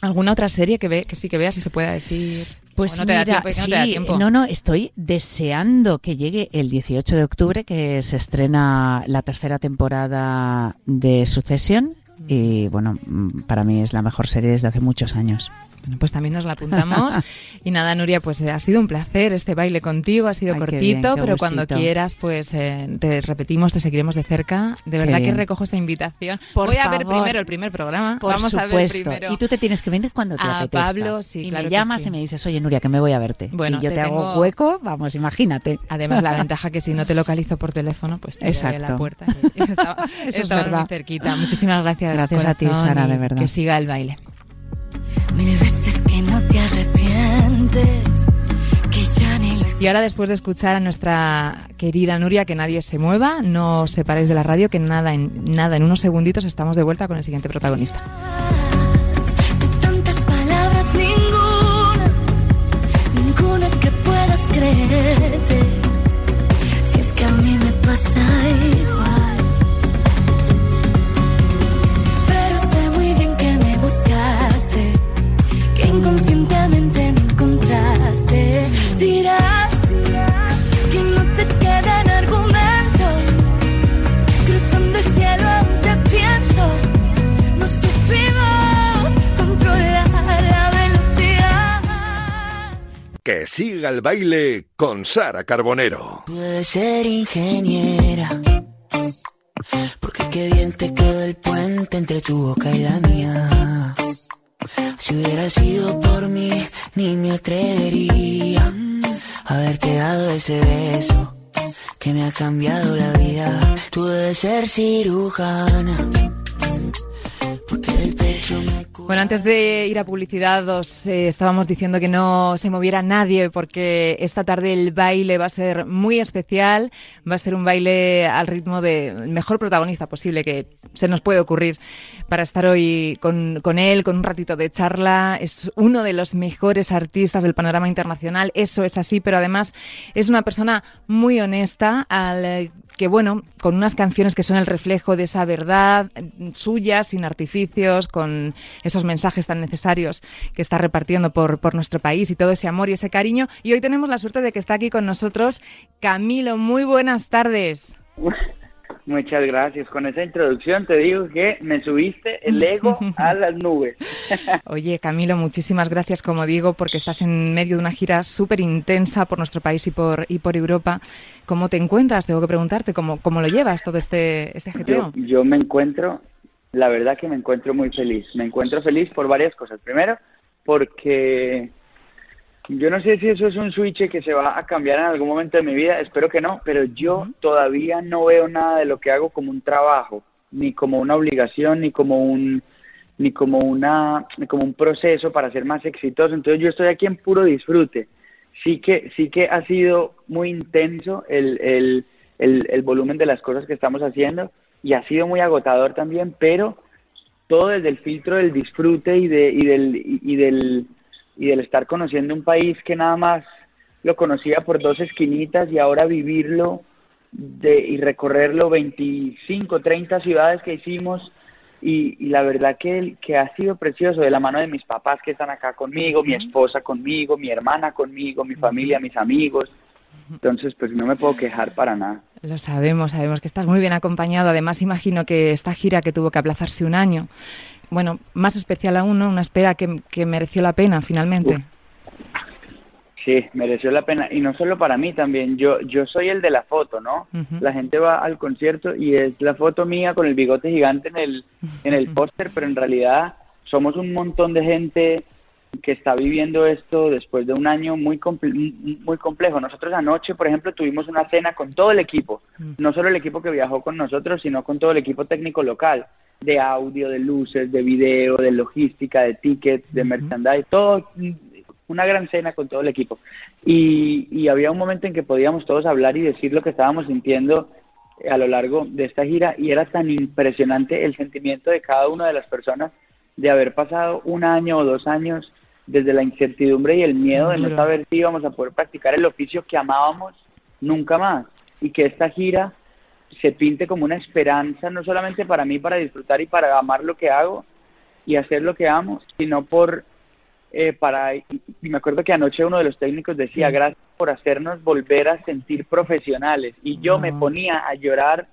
¿Alguna otra serie que, ve, que sí que veas y se pueda decir?
Pues no mira, no, no, no, estoy deseando que llegue el 18 de octubre, que se estrena la tercera temporada de Sucesión y bueno, mm, para mí es la mejor serie desde hace muchos años.
Bueno, pues también nos la apuntamos. y nada, Nuria, pues eh, ha sido un placer este baile contigo, ha sido cortito, pero cuando quieras, pues eh, te repetimos, te seguiremos de cerca. De verdad que recojo esta invitación. Voy a ver primero el primer programa. Vamos a ver primero.
Y tú te tienes que venir cuando te
a
apetezca.
Pablo, sí,
y me llamas y me dices, oye, Nuria, que me voy a verte. Bueno, y yo te, hago hueco, vamos, imagínate.
Además, la ventaja que si no te localizo por teléfono, pues te Exacto. a la puerta. Eso es verdad. muy cerquita. Muchísimas gracias.
Gracias a ti, Sara, de verdad.
Que siga el baile.
Mil veces que no te arrepientes. Que ya ni lo
y ahora después de escuchar a nuestra querida Nuria, que nadie se mueva, no os separéis de la radio, que nada en, nada, en unos segunditos estamos de vuelta con el siguiente protagonista.
De tantas palabras, ninguna, ninguna que puedas creerte. Si es que a mí me pasa Que
siga el baile con Sara Carbonero.
Puedes ser ingeniera. Porque qué bien te quedó el puente entre tu boca y la mía. Si hubiera sido por mí, ni me atrevería a haberte dado ese beso que me ha cambiado la vida. Tú debes ser cirujana.
Bueno, antes de ir a publicidad os eh, estábamos diciendo que no se moviera nadie porque esta tarde el baile va a ser muy especial, va a ser un baile al ritmo del mejor protagonista posible que se nos puede ocurrir para estar hoy con, con él, con un ratito de charla. Es uno de los mejores artistas del panorama internacional, eso es así, pero además es una persona muy honesta al que bueno, con unas canciones que son el reflejo de esa verdad suya, sin artificios, con esos mensajes tan necesarios que está repartiendo por, por nuestro país y todo ese amor y ese cariño. Y hoy tenemos la suerte de que está aquí con nosotros Camilo. Muy buenas tardes.
Muchas gracias. Con esa introducción te digo que me subiste el ego a las nubes.
Oye, Camilo, muchísimas gracias, como digo, porque estás en medio de una gira súper intensa por nuestro país y por, y por Europa. ¿Cómo te encuentras? Tengo que preguntarte, ¿cómo, cómo lo llevas todo este, este
ajetreo? Yo, yo me encuentro, la verdad que me encuentro muy feliz. Me encuentro feliz por varias cosas. Primero, porque yo no sé si eso es un switch que se va a cambiar en algún momento de mi vida, espero que no, pero yo todavía no veo nada de lo que hago como un trabajo, ni como una obligación, ni como un ni como una ni como un proceso para ser más exitoso, entonces yo estoy aquí en puro disfrute. sí que, sí que ha sido muy intenso el, el, el, el volumen de las cosas que estamos haciendo y ha sido muy agotador también, pero todo desde el filtro del disfrute y, de, y, del, y, del, y del estar conociendo un país que nada más lo conocía por dos esquinitas y ahora vivirlo de, y recorrerlo 25, 30 ciudades que hicimos y, y la verdad que, que ha sido precioso de la mano de mis papás que están acá conmigo, mi esposa conmigo, mi hermana conmigo, mi familia, mis amigos. Entonces, pues no me puedo quejar para nada.
Lo sabemos, sabemos que estás muy bien acompañado. Además, imagino que esta gira que tuvo que aplazarse un año, bueno, más especial aún, ¿no? Una espera que, que mereció la pena finalmente.
Sí, mereció la pena. Y no solo para mí también. Yo, yo soy el de la foto, ¿no? La gente va al concierto y es la foto mía con el bigote gigante en el, en el póster, pero en realidad somos un montón de gente que está viviendo esto después de un año muy, comple- muy complejo. Nosotros anoche, por ejemplo, tuvimos una cena con todo el equipo, no solo el equipo que viajó con nosotros, sino con todo el equipo técnico local, de audio, de luces, de video, de logística, de tickets, de merchandise, todo, una gran cena con todo el equipo. Y, y había un momento en que podíamos todos hablar y decir lo que estábamos sintiendo a lo largo de esta gira y era tan impresionante el sentimiento de cada una de las personas de haber pasado un año o dos años desde la incertidumbre y el miedo de no saber si íbamos a poder practicar el oficio que amábamos nunca más y que esta gira se pinte como una esperanza no solamente para mí para disfrutar y para amar lo que hago y hacer lo que amo sino por eh, para y, me acuerdo que anoche uno de los técnicos decía
Sí.
gracias por hacernos volver a sentir profesionales y yo me
No.
ponía a llorar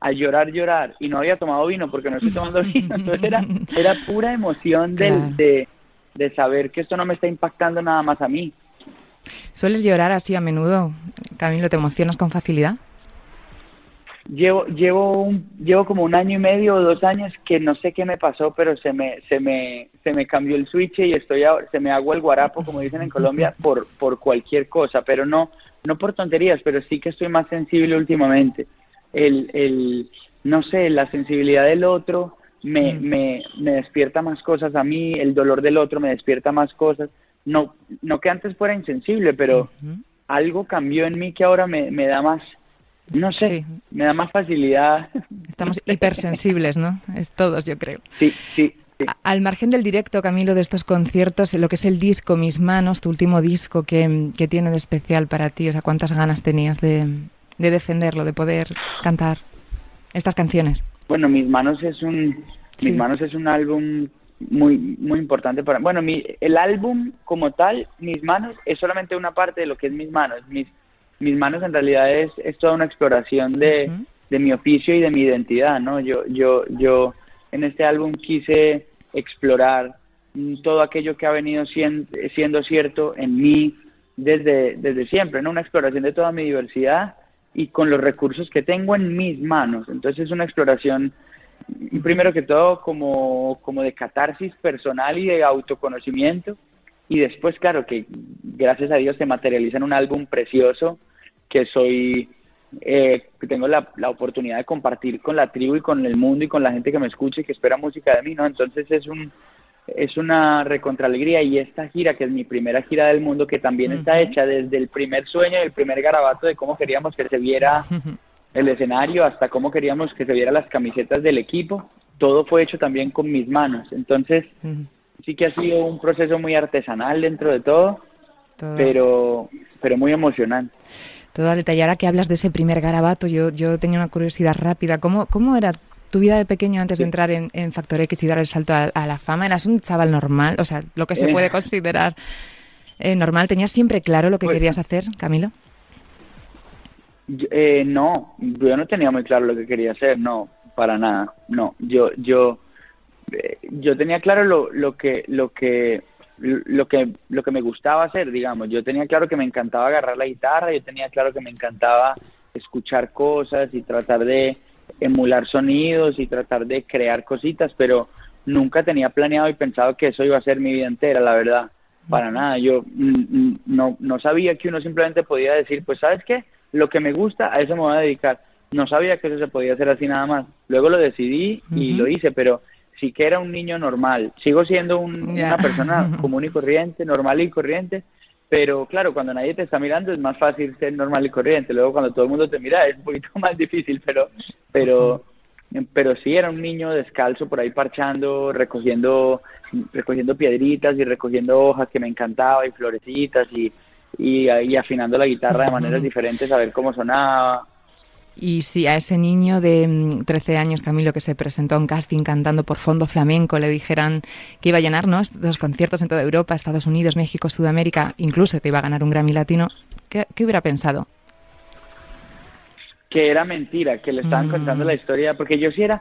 a llorar llorar y no había tomado vino porque no estoy tomando vino entonces era era pura emoción del,
Claro.
de, de saber que esto no me está impactando nada más a mí
¿Sueles llorar así a menudo? Camilo, ¿te emocionas con facilidad?
llevo llevo un, llevo como un año y medio o dos años que no sé qué me pasó pero se me se me se me cambió el switch y estoy ahora- se me hago el guarapo como dicen en Colombia por por cualquier cosa pero no no por tonterías pero sí que estoy más sensible últimamente el el no sé la sensibilidad del otro me,
Mm.
me, me despierta más cosas a mí el dolor del otro me despierta más cosas no no que antes fuera insensible pero algo cambió en mí que ahora me, me da más, no sé,
Sí.
me da más facilidad.
Estamos hipersensibles, ¿no? Es todos, yo creo.
Sí, sí,
Al margen del directo, Camilo, de estos conciertos, lo que es el disco Mis Manos, tu último disco, que, que tiene de especial para ti? O sea, ¿cuántas ganas tenías de, de defenderlo, de poder cantar estas canciones?
Bueno, Mis Manos es un,
Sí.
Mis Manos es un álbum muy, muy importante para, bueno, mi, el álbum como tal, Mis Manos, es solamente una parte de lo que es Mis Manos. Mis, mis Manos en realidad es, es toda una exploración de, de mi oficio y de mi identidad, ¿no? Yo, yo, yo en este álbum quise explorar todo aquello que ha venido sien- siendo cierto en mí desde, desde siempre, ¿no? Una exploración de toda mi diversidad y con los recursos que tengo en mis manos. Entonces es una exploración, primero que todo, como, como de catarsis personal y de autoconocimiento. Y después, claro, que gracias a Dios se materializa en un álbum precioso que soy, eh, que tengo la, la oportunidad de compartir con la tribu y con el mundo y con la gente que me escucha y que espera música de mí, ¿no? Entonces es un es una recontraalegría y esta gira, que es mi primera gira del mundo, que también está hecha desde el primer sueño, el primer garabato de cómo queríamos que se viera el escenario hasta cómo queríamos que se vieran las camisetas del equipo, todo fue hecho también con mis manos. Entonces, sí que ha sido un proceso muy artesanal dentro de todo,
Todo,
pero pero muy emocionante.
todo detalle. Ahora que hablas de ese primer garabato, yo, yo tenía una curiosidad rápida. ¿Cómo, cómo era tu vida de pequeño antes de entrar en, en Factor X y dar el salto a, a la fama? ¿Eras un chaval normal? O sea, lo que se
Eh.
puede considerar eh, normal. ¿Tenías siempre claro lo que
Pues-
querías hacer, Camilo?
Eh, no, yo no tenía muy claro lo que quería hacer, no, para nada, no. Yo, yo, eh, yo tenía claro lo, lo que, lo que, lo que, lo que me gustaba hacer, digamos. Yo tenía claro que me encantaba agarrar la guitarra, yo tenía claro que me encantaba escuchar cosas y tratar de emular sonidos y tratar de crear cositas, pero nunca tenía planeado y pensado que eso iba a ser mi vida entera, la verdad. Para nada, yo no, no sabía que uno simplemente podía decir, pues sabes qué, lo que me gusta, a eso me voy a dedicar. No sabía que eso se podía hacer así nada más. Luego lo decidí y lo hice, pero sí que era un niño normal. Sigo siendo un- una persona común y corriente, normal y corriente, pero claro, cuando nadie te está mirando es más fácil ser normal y corriente. Luego cuando todo el mundo te mira es un poquito más difícil, pero, pero, pero sí era un niño descalzo por ahí parchando, recogiendo, recogiendo piedritas y recogiendo hojas que me encantaba y florecitas y, y, y afinando la guitarra de maneras diferentes a ver cómo sonaba.
Y si a ese niño de 13 mm, años, Camilo, que se presentó a un casting cantando por fondo flamenco, le dijeran que iba a llenar ¿no? los conciertos en toda Europa, Estados Unidos, México, Sudamérica, incluso que iba a ganar un Grammy Latino, ¿qué, hubiera pensado?
Que era mentira, que le estaban contando la mm. historia, porque yo sí era,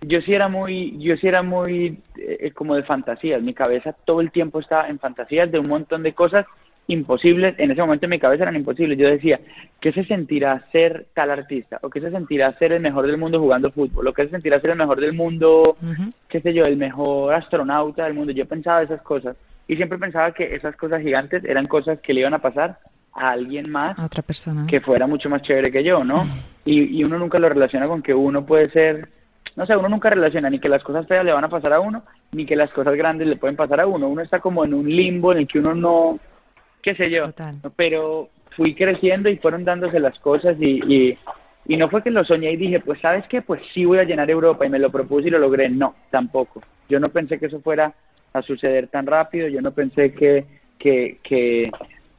yo sí era muy, yo sí era muy eh, como de fantasías, mi cabeza todo el tiempo estaba en fantasías de un montón de cosas imposibles, en ese momento en mi cabeza eran imposibles. Yo decía, ¿qué se sentirá ser tal artista? ¿O qué se sentirá ser el mejor del mundo jugando fútbol? ¿O qué se sentirá ser el mejor del mundo, qué sé yo, el mejor astronauta del mundo? Yo pensaba esas cosas. Y siempre pensaba que esas cosas gigantes eran cosas que le iban a pasar a alguien más,
a otra persona,
que fuera mucho más chévere que yo, ¿no? Y, y uno nunca lo relaciona con que uno puede ser, no sé, uno nunca relaciona ni que las cosas feas le van a pasar a uno, ni que las cosas grandes le pueden pasar a uno. Uno está como en un limbo en el que uno no, qué sé yo. Pero fui creciendo y fueron dándose las cosas y, y, no fue que lo soñé y dije, pues sabes qué, pues sí voy a llenar Europa y me lo propuse y lo logré. No, tampoco. Yo no pensé que eso fuera a suceder tan rápido, yo no pensé que, que, que,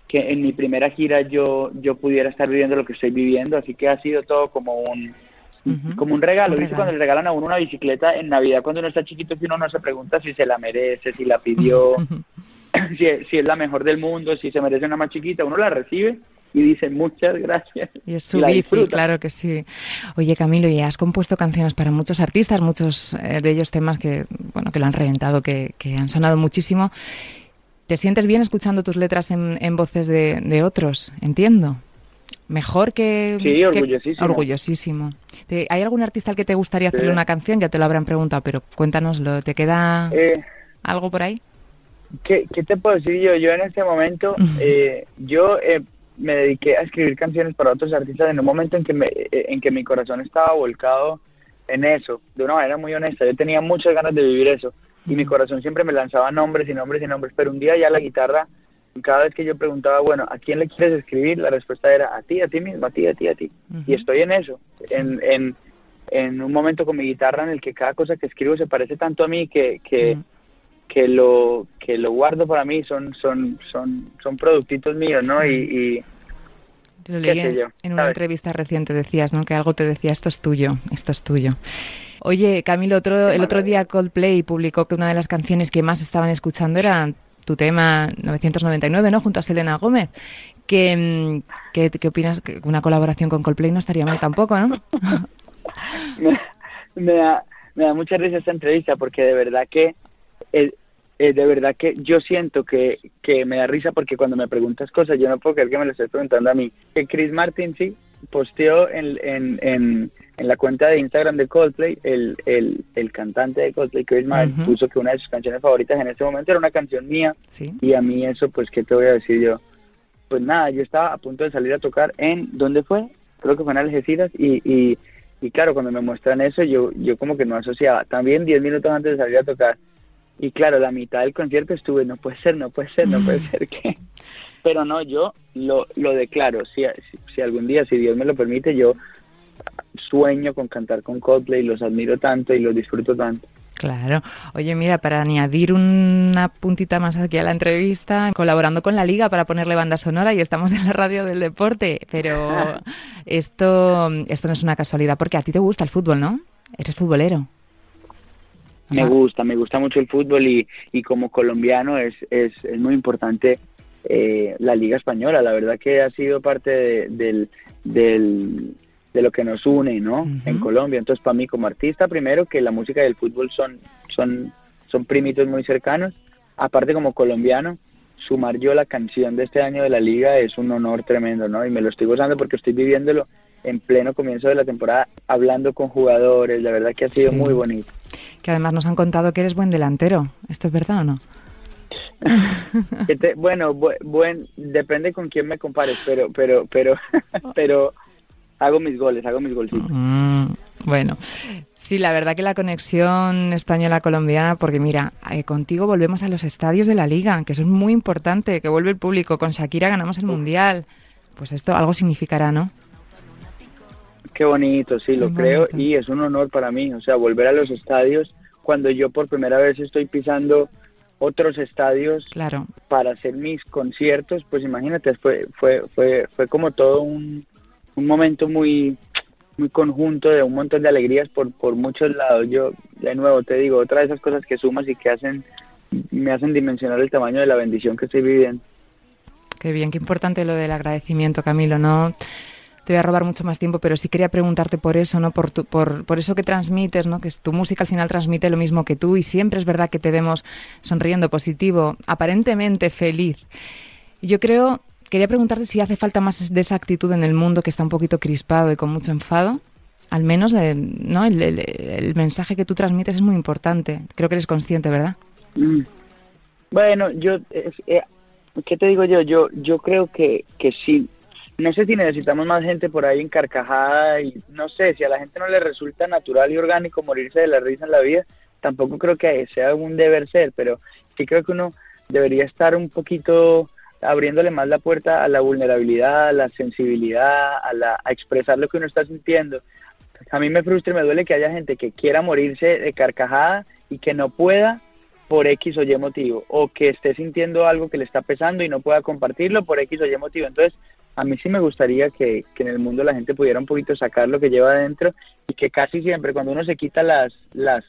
que en mi primera gira yo, yo pudiera estar viviendo lo que estoy viviendo, así que ha sido todo como un, como un regalo. ¿Viste cuando le regalan a uno una bicicleta en Navidad cuando uno está chiquito que uno no se pregunta si se la merece, si la pidió, si, si, es la mejor del mundo, si se merece una más chiquita, uno la recibe y dice muchas gracias.
Y es su bici, claro que sí. Oye Camilo, y has compuesto canciones para muchos artistas, muchos eh, de ellos temas que, bueno, que lo han reventado, que, que han sonado muchísimo. ¿Te sientes bien escuchando tus letras en, en voces de, de, otros? Entiendo. Mejor que...
Sí, orgullosísimo.
orgullosísimo. ¿Hay algún artista al que te gustaría hacerle una canción? Ya te lo habrán preguntado, pero cuéntanoslo. ¿Te queda eh, algo por ahí?
¿Qué, ¿qué, te puedo decir yo? Yo en este momento, eh, yo eh, me dediqué a escribir canciones para otros artistas en un momento en que, me, eh, en que mi corazón estaba volcado en eso, de una manera muy honesta. Yo tenía muchas ganas de vivir eso y mi corazón siempre me lanzaba nombres y nombres y nombres, pero un día ya la guitarra, cada vez que yo preguntaba, bueno, ¿a quién le quieres escribir? La respuesta era a ti, a ti mismo, a ti, a ti, a ti. Y estoy en eso, en, en, en un momento con mi guitarra en el que cada cosa que escribo se parece tanto a mí que, que, que lo que lo guardo para mí son son son son productitos míos no y,
lo leí en una entrevista reciente decías no que algo te decía esto es tuyo esto es tuyo oye Camilo otro el otro día Coldplay publicó que una de las canciones que más estaban escuchando era tu tema 999 no junto a Selena Gómez ¿Qué, qué, qué opinas? Que una colaboración con Coldplay no estaría mal tampoco, ¿no?
me, da, me da mucha risa esta entrevista porque de verdad que el, eh, de verdad que yo siento que, que me da risa porque cuando me preguntas cosas, yo no puedo creer que me lo estés preguntando a mí. Que Chris Martin sí posteó en, en, en, en, la cuenta de Instagram de Coldplay, el, el, el cantante de Coldplay, Chris Martin, puso que una de sus canciones favoritas en este momento era una canción mía. Y a mí eso, pues, ¿qué te voy a decir yo? Pues nada, yo estaba a punto de salir a tocar en, ¿dónde fue? Creo que fue en Algeciras y, y, y claro, cuando me muestran eso, yo, yo como que no asociaba. También 10 minutos antes de salir a tocar y claro, la mitad del concierto estuve, no puede ser, no puede ser, no puede ser que... Pero no, yo lo, lo declaro, si, si, algún día, si Dios me lo permite, yo sueño con cantar con Coldplay, los admiro tanto y los disfruto tanto.
Claro. Oye, mira, para añadir una puntita más aquí a la entrevista, colaborando con la Liga para ponerle banda sonora y estamos en la radio del deporte, pero esto, esto no es una casualidad porque a ti te gusta el fútbol, ¿no? Eres futbolero.
Me gusta, me gusta mucho el fútbol y, y como colombiano es, es, es muy importante eh, la Liga Española. La verdad que ha sido parte de, del, del, de lo que nos une ¿no? en Colombia. Entonces, para mí como artista, primero que la música y el fútbol son, son, son primitos muy cercanos. Aparte como colombiano, sumar yo la canción de este año de la liga es un honor tremendo, ¿no? Y me lo estoy gozando porque estoy viviéndolo en pleno comienzo de la temporada, hablando con jugadores, la verdad que ha sido muy bonito
que además nos han contado que eres buen delantero. ¿Esto es verdad o no?
bueno, buen, depende con quién me compares, pero, pero, pero, pero, hago mis goles, hago mis golcitos.
Mm, bueno, sí, la verdad que la conexión española-colombiana, porque mira, eh, contigo volvemos a los estadios de la liga, que eso es muy importante, que vuelve el público, con Shakira ganamos el Mundial, pues esto algo significará, ¿no?
Qué bonito, sí, lo
Muy
creo
bonito.
y es un honor para mí, o sea, volver a los estadios cuando yo por primera vez estoy pisando otros estadios
Claro,
para hacer mis conciertos, pues imagínate, fue fue fue fue como todo un, un momento muy muy conjunto de un montón de alegrías por por muchos lados. Yo de nuevo te digo, otra de esas cosas que sumas y que hacen me hacen dimensionar el tamaño de la bendición que estoy viviendo.
qué bien, qué importante lo del agradecimiento, Camilo, ¿no? Te voy a robar mucho más tiempo, pero sí quería preguntarte por eso, ¿no? Por, tu- por, por eso que transmites, ¿no? Que tu música al final transmite lo mismo que tú y siempre es verdad que te vemos sonriendo, positivo, aparentemente feliz. Yo creo, quería preguntarte si hace falta más de esa actitud en el mundo que está un poquito crispado y con mucho enfado. Al menos, eh, ¿no? El, el- el mensaje que tú transmites es muy importante. Creo que eres consciente, ¿verdad?
Mm. Bueno, yo, es- eh, ¿qué te digo yo? Yo, yo creo que, que sí. No sé si necesitamos más gente por ahí encarcajada y no sé, si a la gente no le resulta natural y orgánico morirse de la risa en la vida, tampoco creo que sea un deber ser, pero sí creo que uno debería estar un poquito abriéndole más la puerta a la vulnerabilidad, a la sensibilidad, a, la, a expresar lo que uno está sintiendo. A mí me frustra y me duele que haya gente que quiera morirse de carcajada y que no pueda por X o Y motivo, o que esté sintiendo algo que le está pesando y no pueda compartirlo por X o Y motivo. Entonces, a mí sí me gustaría que, que en el mundo la gente pudiera un poquito sacar lo que lleva adentro y que casi siempre cuando uno se quita las, las,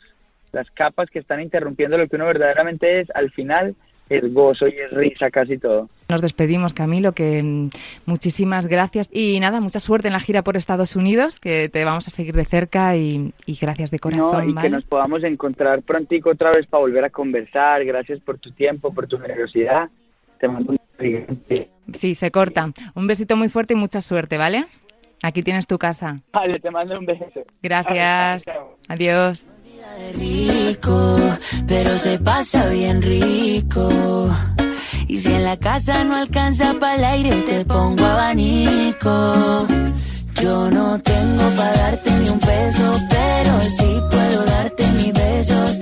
las capas que están interrumpiendo lo que uno verdaderamente es, al final es gozo y es risa casi todo.
Nos despedimos, Camilo, que mm, muchísimas gracias. Y nada, mucha suerte en la gira por Estados Unidos, que te vamos a seguir de cerca y, y gracias de corazón,
No, y
¿vale?
que nos podamos encontrar prontico otra vez para volver a conversar. Gracias por tu tiempo, por tu generosidad. Te mando un gigante.
Sí, se corta. Un besito muy fuerte y mucha suerte, ¿vale? Aquí tienes tu casa.
Vale, te mando un beso.
Gracias. Adiós.
rico, pero se pasa bien rico. Y si en la casa no alcanza para el aire, te pongo abanico. Yo no tengo para darte ni un peso, pero sí puedo darte mis besos.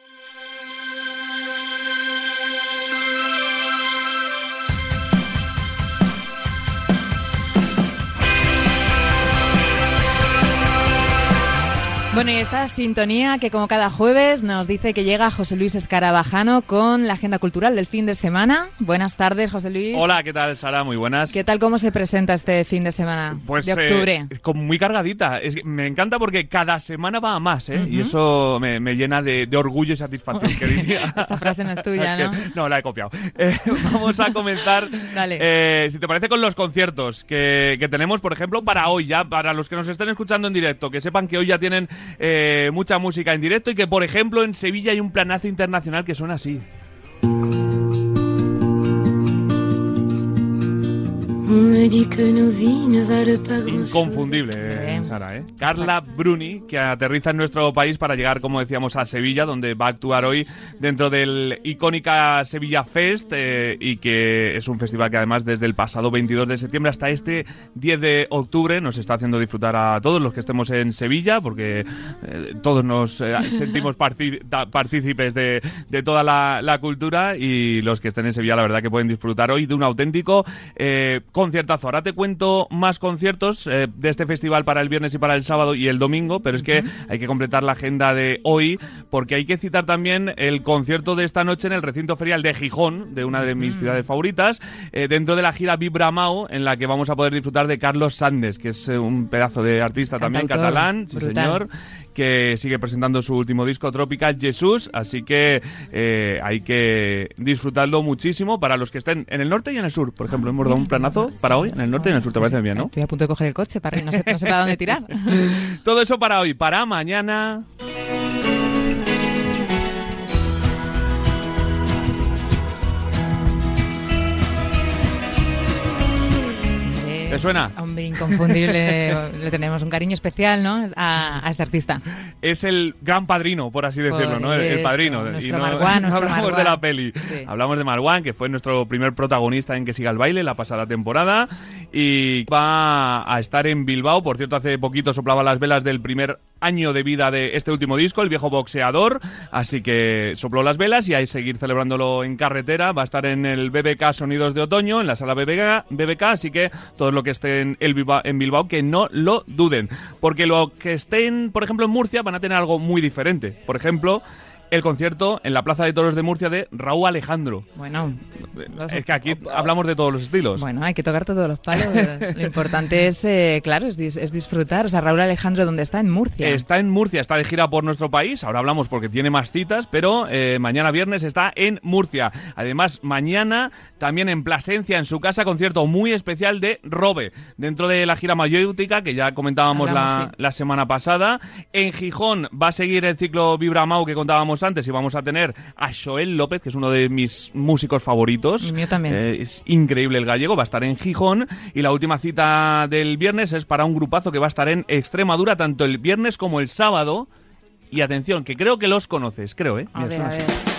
Bueno, y esta sintonía que como cada jueves nos dice que llega José Luis Escarabajano con la agenda cultural del fin de semana. Buenas tardes, José Luis.
Hola, ¿qué tal, Sara? Muy buenas.
¿Qué tal cómo se presenta este fin de semana
Pues
de octubre?
eh, muy cargadita. Es que me encanta porque cada semana va a más, ¿eh? Y eso me, me llena de, de orgullo y satisfacción, que diría.
Esta frase no es tuya, ¿no?
No, la he copiado. Eh, vamos a comenzar,
Dale.
eh, si te parece, con los conciertos que, que tenemos, por ejemplo, para hoy ya, para los que nos estén escuchando en directo, que sepan que hoy ya tienen eh, mucha música en directo y que, por ejemplo, en Sevilla hay un planazo internacional que suena así.
Me dit que nos vies ne valent pas grand-chose.
Inconfundible,
Sí.
eh, Sara, ¿eh? Carla Bruni, que aterriza en nuestro país para llegar, como decíamos, a Sevilla, donde va a actuar hoy dentro del icónica Sevilla Fest eh, y que es un festival que además desde el pasado 22 de septiembre hasta este 10 de octubre nos está haciendo disfrutar a todos los que estemos en Sevilla, porque eh, todos nos eh, sentimos partícipes de, de toda la, la cultura y los que estén en Sevilla, la verdad que pueden disfrutar hoy de un auténtico eh, conciertazo. Ahora te cuento más conciertos eh, de este festival para el viernes y para el sábado y el domingo, pero es que hay que completar la agenda de hoy porque hay que citar también el concierto de esta noche en el recinto ferial de Gijón, de una de mis ciudades favoritas, eh, dentro de la gira Vibra Mau, en la que vamos a poder disfrutar de Carlos Sandes, que es eh, un pedazo de artista también catalán, sí señor, que sigue presentando su último disco Tropical Jesús, así que eh, hay que disfrutarlo muchísimo para los que estén en el norte y en el sur. Por ejemplo, hemos dado un planazo para hoy en el norte y en el sur, te parece bien, ¿no?
Estoy a punto de coger el coche para no sé, no sé para dónde tirar.
Todo eso para hoy, para mañana. ¿Te suena?
Hombre, inconfundible. Le tenemos un cariño especial, ¿no? A, a este artista.
Es el gran padrino, por así decirlo,
Por
¿no? El, el
eso,
padrino.
nuestro
no,
Marwan,
no
nuestro
hablamos de la peli.
Sí.
Hablamos de Marwan, que fue nuestro primer protagonista en Que siga el baile la pasada temporada. Y va a estar en Bilbao. Por cierto, hace poquito soplaba las velas del primer año de vida de este último disco, el viejo boxeador. Así que sopló las velas y hay seguir celebrándolo en carretera. Va a estar en el BBK Sonidos de Otoño, en la sala BBK, BBK así que todos los que estén en Bilbao, en Bilbao que no lo duden. Porque los que estén, por ejemplo, en Murcia van a tener algo muy diferente. Por ejemplo, el concierto en la Plaza de Toros de Murcia de Raúl Alejandro.
Bueno, los-
Es que aquí hablamos de todos los estilos.
Bueno, hay que tocar todos los palos. Lo importante es, eh, claro, es, dis- es disfrutar. O sea, Raúl Alejandro, ¿dónde está? En Murcia.
Está en Murcia, está de gira por nuestro país. Ahora hablamos porque tiene más citas, pero eh, mañana viernes está en Murcia. Además, mañana también en Plasencia, en su casa, concierto muy especial de Robe, dentro de la gira mayéutica que ya comentábamos
Hablamos,
la,
sí.
la semana pasada. En Gijón va a seguir el ciclo Vibra Mau que contábamos antes y vamos a tener a Joel López, que es uno de mis músicos favoritos.
Mío también.
Eh, es increíble el gallego, va a estar en Gijón. Y la última cita del viernes es para un grupazo que va a estar en Extremadura tanto el viernes como el sábado. Y atención, que creo que los conoces, creo, ¿eh?
A
Mira,
ver,
suena
a
así.
ver.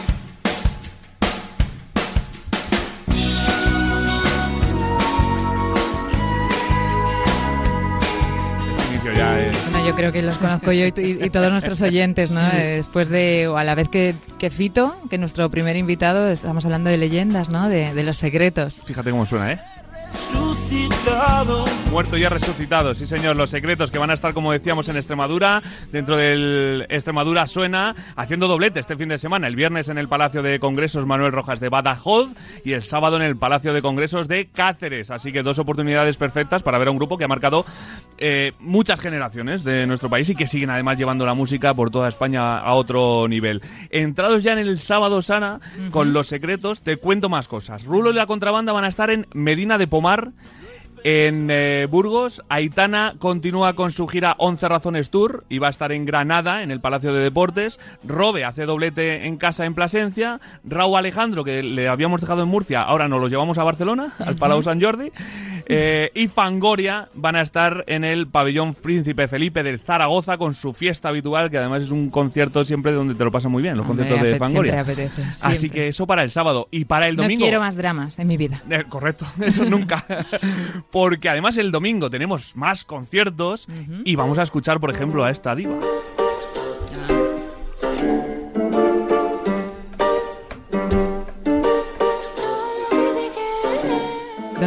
Yo creo que los conozco yo y, y- y todos nuestros oyentes, ¿no? Después de, o a la vez que, que Fito, que nuestro primer invitado, estamos hablando de leyendas, ¿no? De, de los secretos.
Fíjate cómo suena, ¿eh? Muerto y ha resucitado, sí señor, los secretos que van a estar, como decíamos, en Extremadura, dentro del Extremadura Suena, haciendo doblete este fin de semana, el viernes en el Palacio de Congresos Manuel Rojas de Badajoz. Y el sábado en el Palacio de Congresos de Cáceres, así que dos oportunidades perfectas para ver a un grupo que ha marcado eh, muchas generaciones de nuestro país y que siguen además llevando la música por toda España a otro nivel. Entrados ya en el sábado, Sana, con los secretos, te cuento más cosas. Rulo y la contrabanda van a estar en Medina de Pomar. Omar en eh, Burgos, Aitana continúa con su gira 11 Razones Tour y va a estar en Granada, en el Palacio de Deportes. Robe hace doblete en casa en Plasencia. Raúl Alejandro, que le habíamos dejado en Murcia, ahora nos los llevamos a Barcelona, al Palau San Jordi. Eh, y Fangoria van a estar en el pabellón Príncipe Felipe de Zaragoza con su fiesta habitual, que además es un concierto siempre donde te lo pasas muy bien, los
Hombre,
conciertos de Fangoria.
apetece,
Así que eso para el sábado. Y para el domingo.
No quiero más dramas en mi vida.
Eh, correcto, eso nunca. Porque además el domingo tenemos más conciertos y vamos a escuchar, por ejemplo, a esta diva.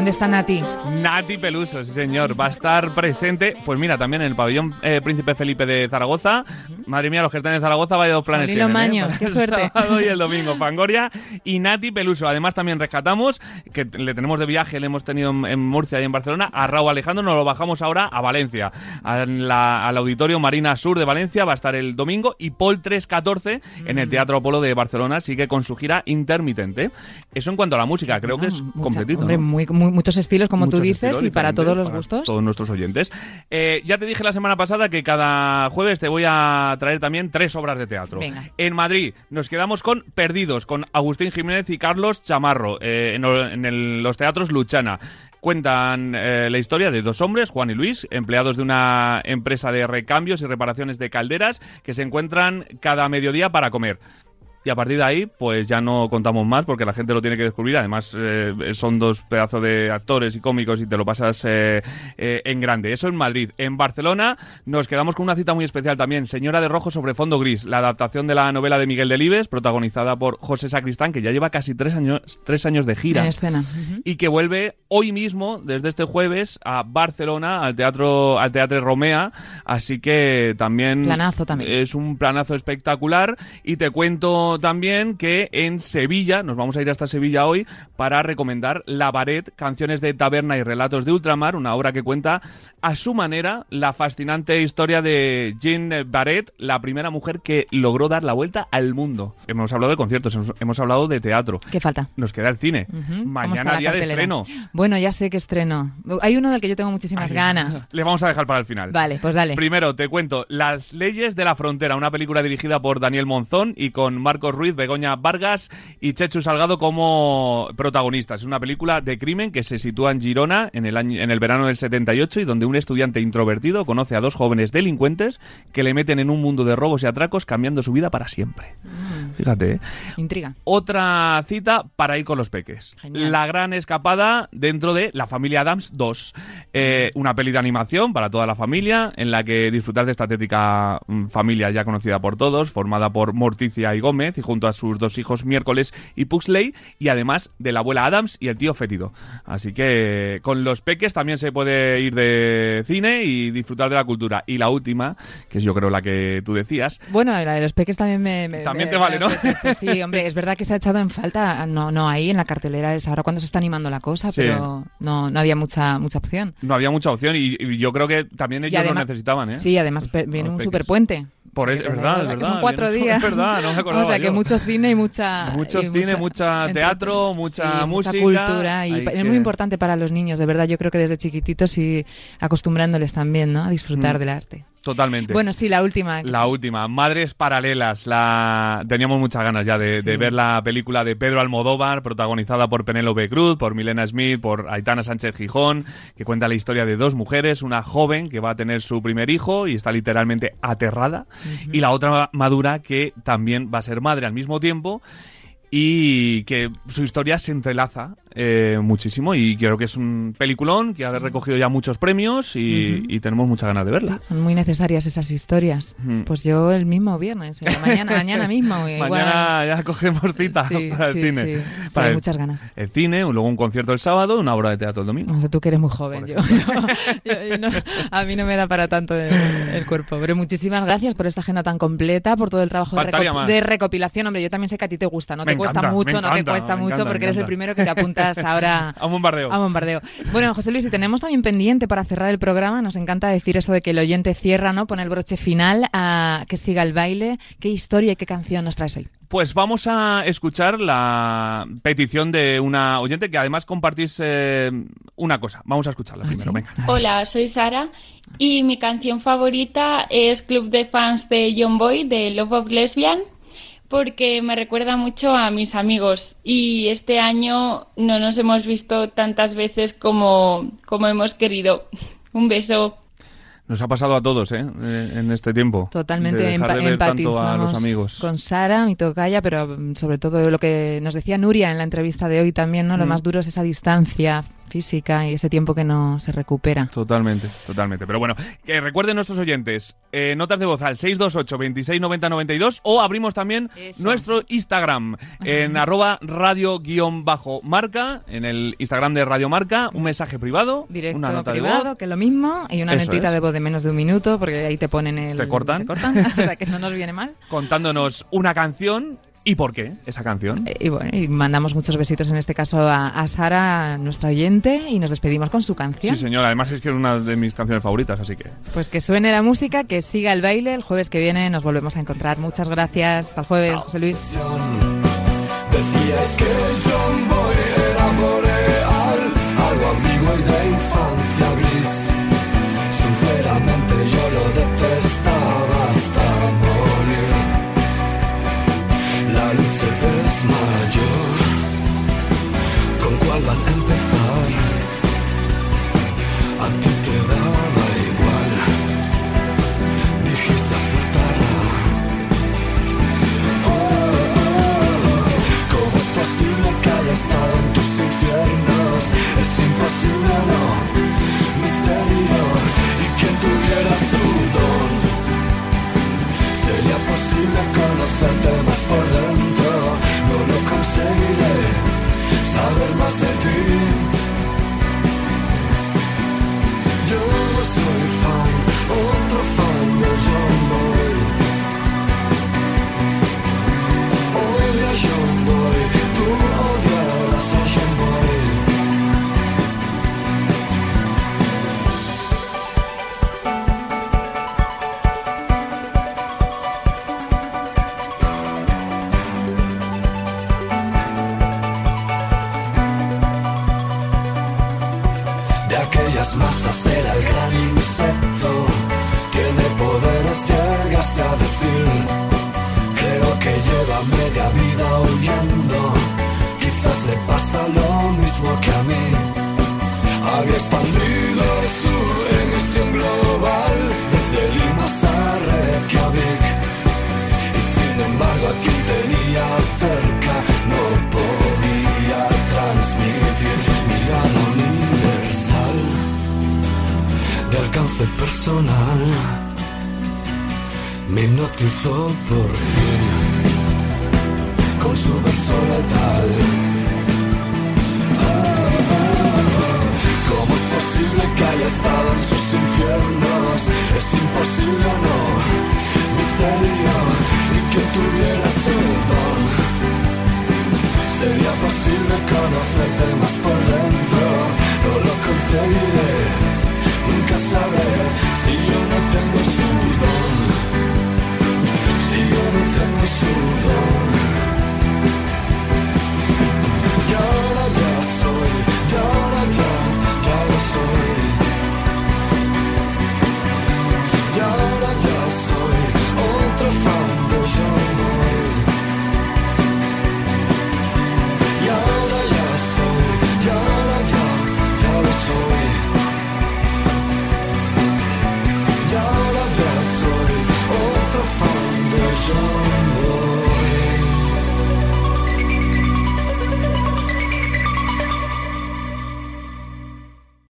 ¿Dónde está Nati?
Nati Peluso, sí señor, va a estar presente, pues mira, también en el pabellón eh, Príncipe Felipe de Zaragoza. Madre mía, los que están en Zaragoza, vaya dos planes tienen, ¿eh?
Maños, qué
Para el
suerte.
sábado y el domingo, Fangoria y Nati Peluso. Además también rescatamos, que le tenemos de viaje, le hemos tenido en, en Murcia y en Barcelona, a Raúl Alejandro, nos lo bajamos ahora a Valencia, a la- al Auditorio Marina Sur de Valencia, va a estar el domingo, y Paul 314 en
Mm.
el Teatro Apolo de Barcelona sigue con su gira intermitente. Eso en cuanto a la música, creo que es
Mucha-
completito.
hombre,
¿no?
muy- muy- muchos estilos, como tú dices, y para todos los
para
gustos.
Todos nuestros oyentes. Eh, ya te dije la semana pasada que cada jueves te voy a traer también tres obras de teatro.
Venga.
En Madrid nos quedamos con Perdidos, con Agustín Jiménez y Carlos Chamarro, eh, en, o- en el- los teatros Luchana. Cuentan eh, la historia de dos hombres, Juan y Luis, empleados de una empresa de recambios y reparaciones de calderas, que se encuentran cada mediodía para comer. Y a partir de ahí, pues ya no contamos más porque la gente lo tiene que descubrir. Además, eh, son dos pedazos de actores y cómicos y te lo pasas eh, eh, en grande. Eso en Madrid. En Barcelona nos quedamos con una cita muy especial también. Señora de Rojo sobre fondo gris. La adaptación de la novela de Miguel Delibes, protagonizada por José Sacristán, que ya lleva casi tres años, tres años de gira
En escena.
Y que vuelve hoy mismo, desde este jueves, a Barcelona, al Teatro, al Teatro Romea. Así que también,
Planazo también.
es un planazo espectacular. Y te cuento también que en Sevilla, nos vamos a ir hasta Sevilla hoy, para recomendar La Baret, canciones de taberna y relatos de ultramar, una obra que cuenta a su manera la fascinante historia de Jean Baret, la primera mujer que logró dar la vuelta al mundo. Hemos hablado de conciertos, hemos, hemos hablado de teatro.
¿Qué falta?
Nos queda el cine.
Ujú. ¿Cómo está
Mañana día de estreno.
Bueno, ya sé que estreno. Hay uno del que yo tengo muchísimas ganas.
Le vamos a dejar para el final.
Vale, pues dale.
Primero te cuento Las leyes de la frontera, una película dirigida por Daniel Monzón y con Marcos Ruiz, Begoña Vargas y Chechu Salgado como protagonistas. Es una película de crimen que se sitúa en Girona en el, año, en el verano del 78 y donde un estudiante introvertido conoce a dos jóvenes delincuentes que le meten en un mundo de robos y atracos cambiando su vida para siempre.
Mm.
Fíjate, ¿eh?
Intriga.
Otra cita para ir con los peques.
Genial.
La gran escapada dentro de La familia Adams 2. Eh, una peli de animación para toda la familia en la que disfrutar de esta tétrica mm, familia ya conocida por todos, formada por Morticia y Gómez y junto a sus dos hijos Miércoles y Puxley y además de la abuela Adams y el tío Fétido. Así que con los peques también se puede ir de cine y disfrutar de la cultura. Y la última, que es yo creo la que tú decías,
Bueno, la de los peques también me... me-
También
me-
te vale, ¿no?
Sí, hombre, es verdad que se ha echado en falta, no, no ahí en la cartelera, es ahora cuando se está animando la cosa,
Sí.
pero no, no había mucha, mucha opción.
no había mucha opción y, y yo creo que también ellos
además-
lo necesitaban, ¿eh?
Sí, además viene
Los
un superpuente.
Por eso, es verdad, es verdad.
Son cuatro días.
Es verdad, no me acordaba
O sea, que
yo.
mucho cine y mucha...
Mucho
y
cine, mucha teatro,
sí,
mucha música,
Mucha cultura y es
que-
muy importante para los niños, de verdad. Yo creo que desde chiquititos y acostumbrándoles también, ¿no? A disfrutar
Mm.
del arte.
Totalmente.
Bueno, sí, la última.
La última, Madres Paralelas. La... Teníamos muchas ganas ya de,
Sí.
de ver la película de Pedro Almodóvar, protagonizada por Penélope Cruz, por Milena Smith, por Aitana Sánchez Gijón, que cuenta la historia de dos mujeres, una joven que va a tener su primer hijo y está literalmente aterrada, y la otra madura que también va a ser madre al mismo tiempo y que su historia se entrelaza eh, muchísimo y creo que es un peliculón que ha recogido ya muchos premios y, y tenemos muchas ganas de verla.
Son muy necesarias esas historias.
Mm.
Pues yo el mismo viernes, mañana, mañana mismo. igual.
Mañana ya cogemos cita
Sí,
para
sí,
el cine.
sí.
Para
hay
el,
muchas ganas.
el cine, luego un concierto el sábado, una obra de teatro el domingo.
O sea, tú que eres muy joven. Yo, yo- yo- no- a mí no me da para tanto el, el cuerpo. Pero muchísimas gracias por esta agenda tan completa, por todo el trabajo de,
más.
de recopilación. Hombre, yo también sé que a ti te gusta. No
Me
te cuesta
encanta, me
mucho, no te cuesta mucho
encanta,
porque eres el primero que te ahora
A un bombardeo.
a bombardeo. Bueno, José Luis, y tenemos también pendiente para cerrar el programa, nos encanta decir eso de que el oyente cierra, ¿no? Pone el broche final a que siga el baile. ¿Qué historia y qué canción nos traes hoy?
Pues vamos a escuchar la petición de una oyente que además compartís eh, una cosa. Vamos a escucharla
Ah,
primero,
¿sí?
venga.
Hola, soy Sara y mi canción favorita es Club de Fans de John Boy de Love of Lesbian porque me recuerda mucho a mis amigos y este año no nos hemos visto tantas veces como, como hemos querido. Un beso.
Nos ha pasado a todos, ¿eh? Eh, En este tiempo.
Totalmente
de dejar de ver tanto a los
empatizamos
amigos.
con Sara, mi tocaya, pero mm, sobre todo lo que nos decía Nuria en la entrevista de hoy también, ¿no? Lo
Mm.
más duro es esa distancia
física y ese tiempo que no se recupera.
Totalmente, totalmente. Pero bueno, que recuerden nuestros oyentes, eh, notas de voz al 628 26 90 92 o abrimos también
Eso.
nuestro Instagram en arroba radio-marca, en el Instagram de Radio Marca, un mensaje privado,
Directo
una nota de
privado,
voz.
que es lo mismo, y una
Eso
notita
es.
de voz de menos de un minuto, porque ahí te ponen el...
¿Te cortan?
te cortan, o sea que no nos viene mal.
contándonos una canción y por qué esa canción.
Eh, Y bueno, y mandamos muchos besitos en este caso a, a Sara, nuestra oyente, y nos despedimos con su canción.
Sí, señor. Además es que es una de mis canciones favoritas, así que...
Pues que suene la música, que siga el baile. El jueves que viene nos volvemos a encontrar. Muchas gracias. Hasta el jueves, José Luis.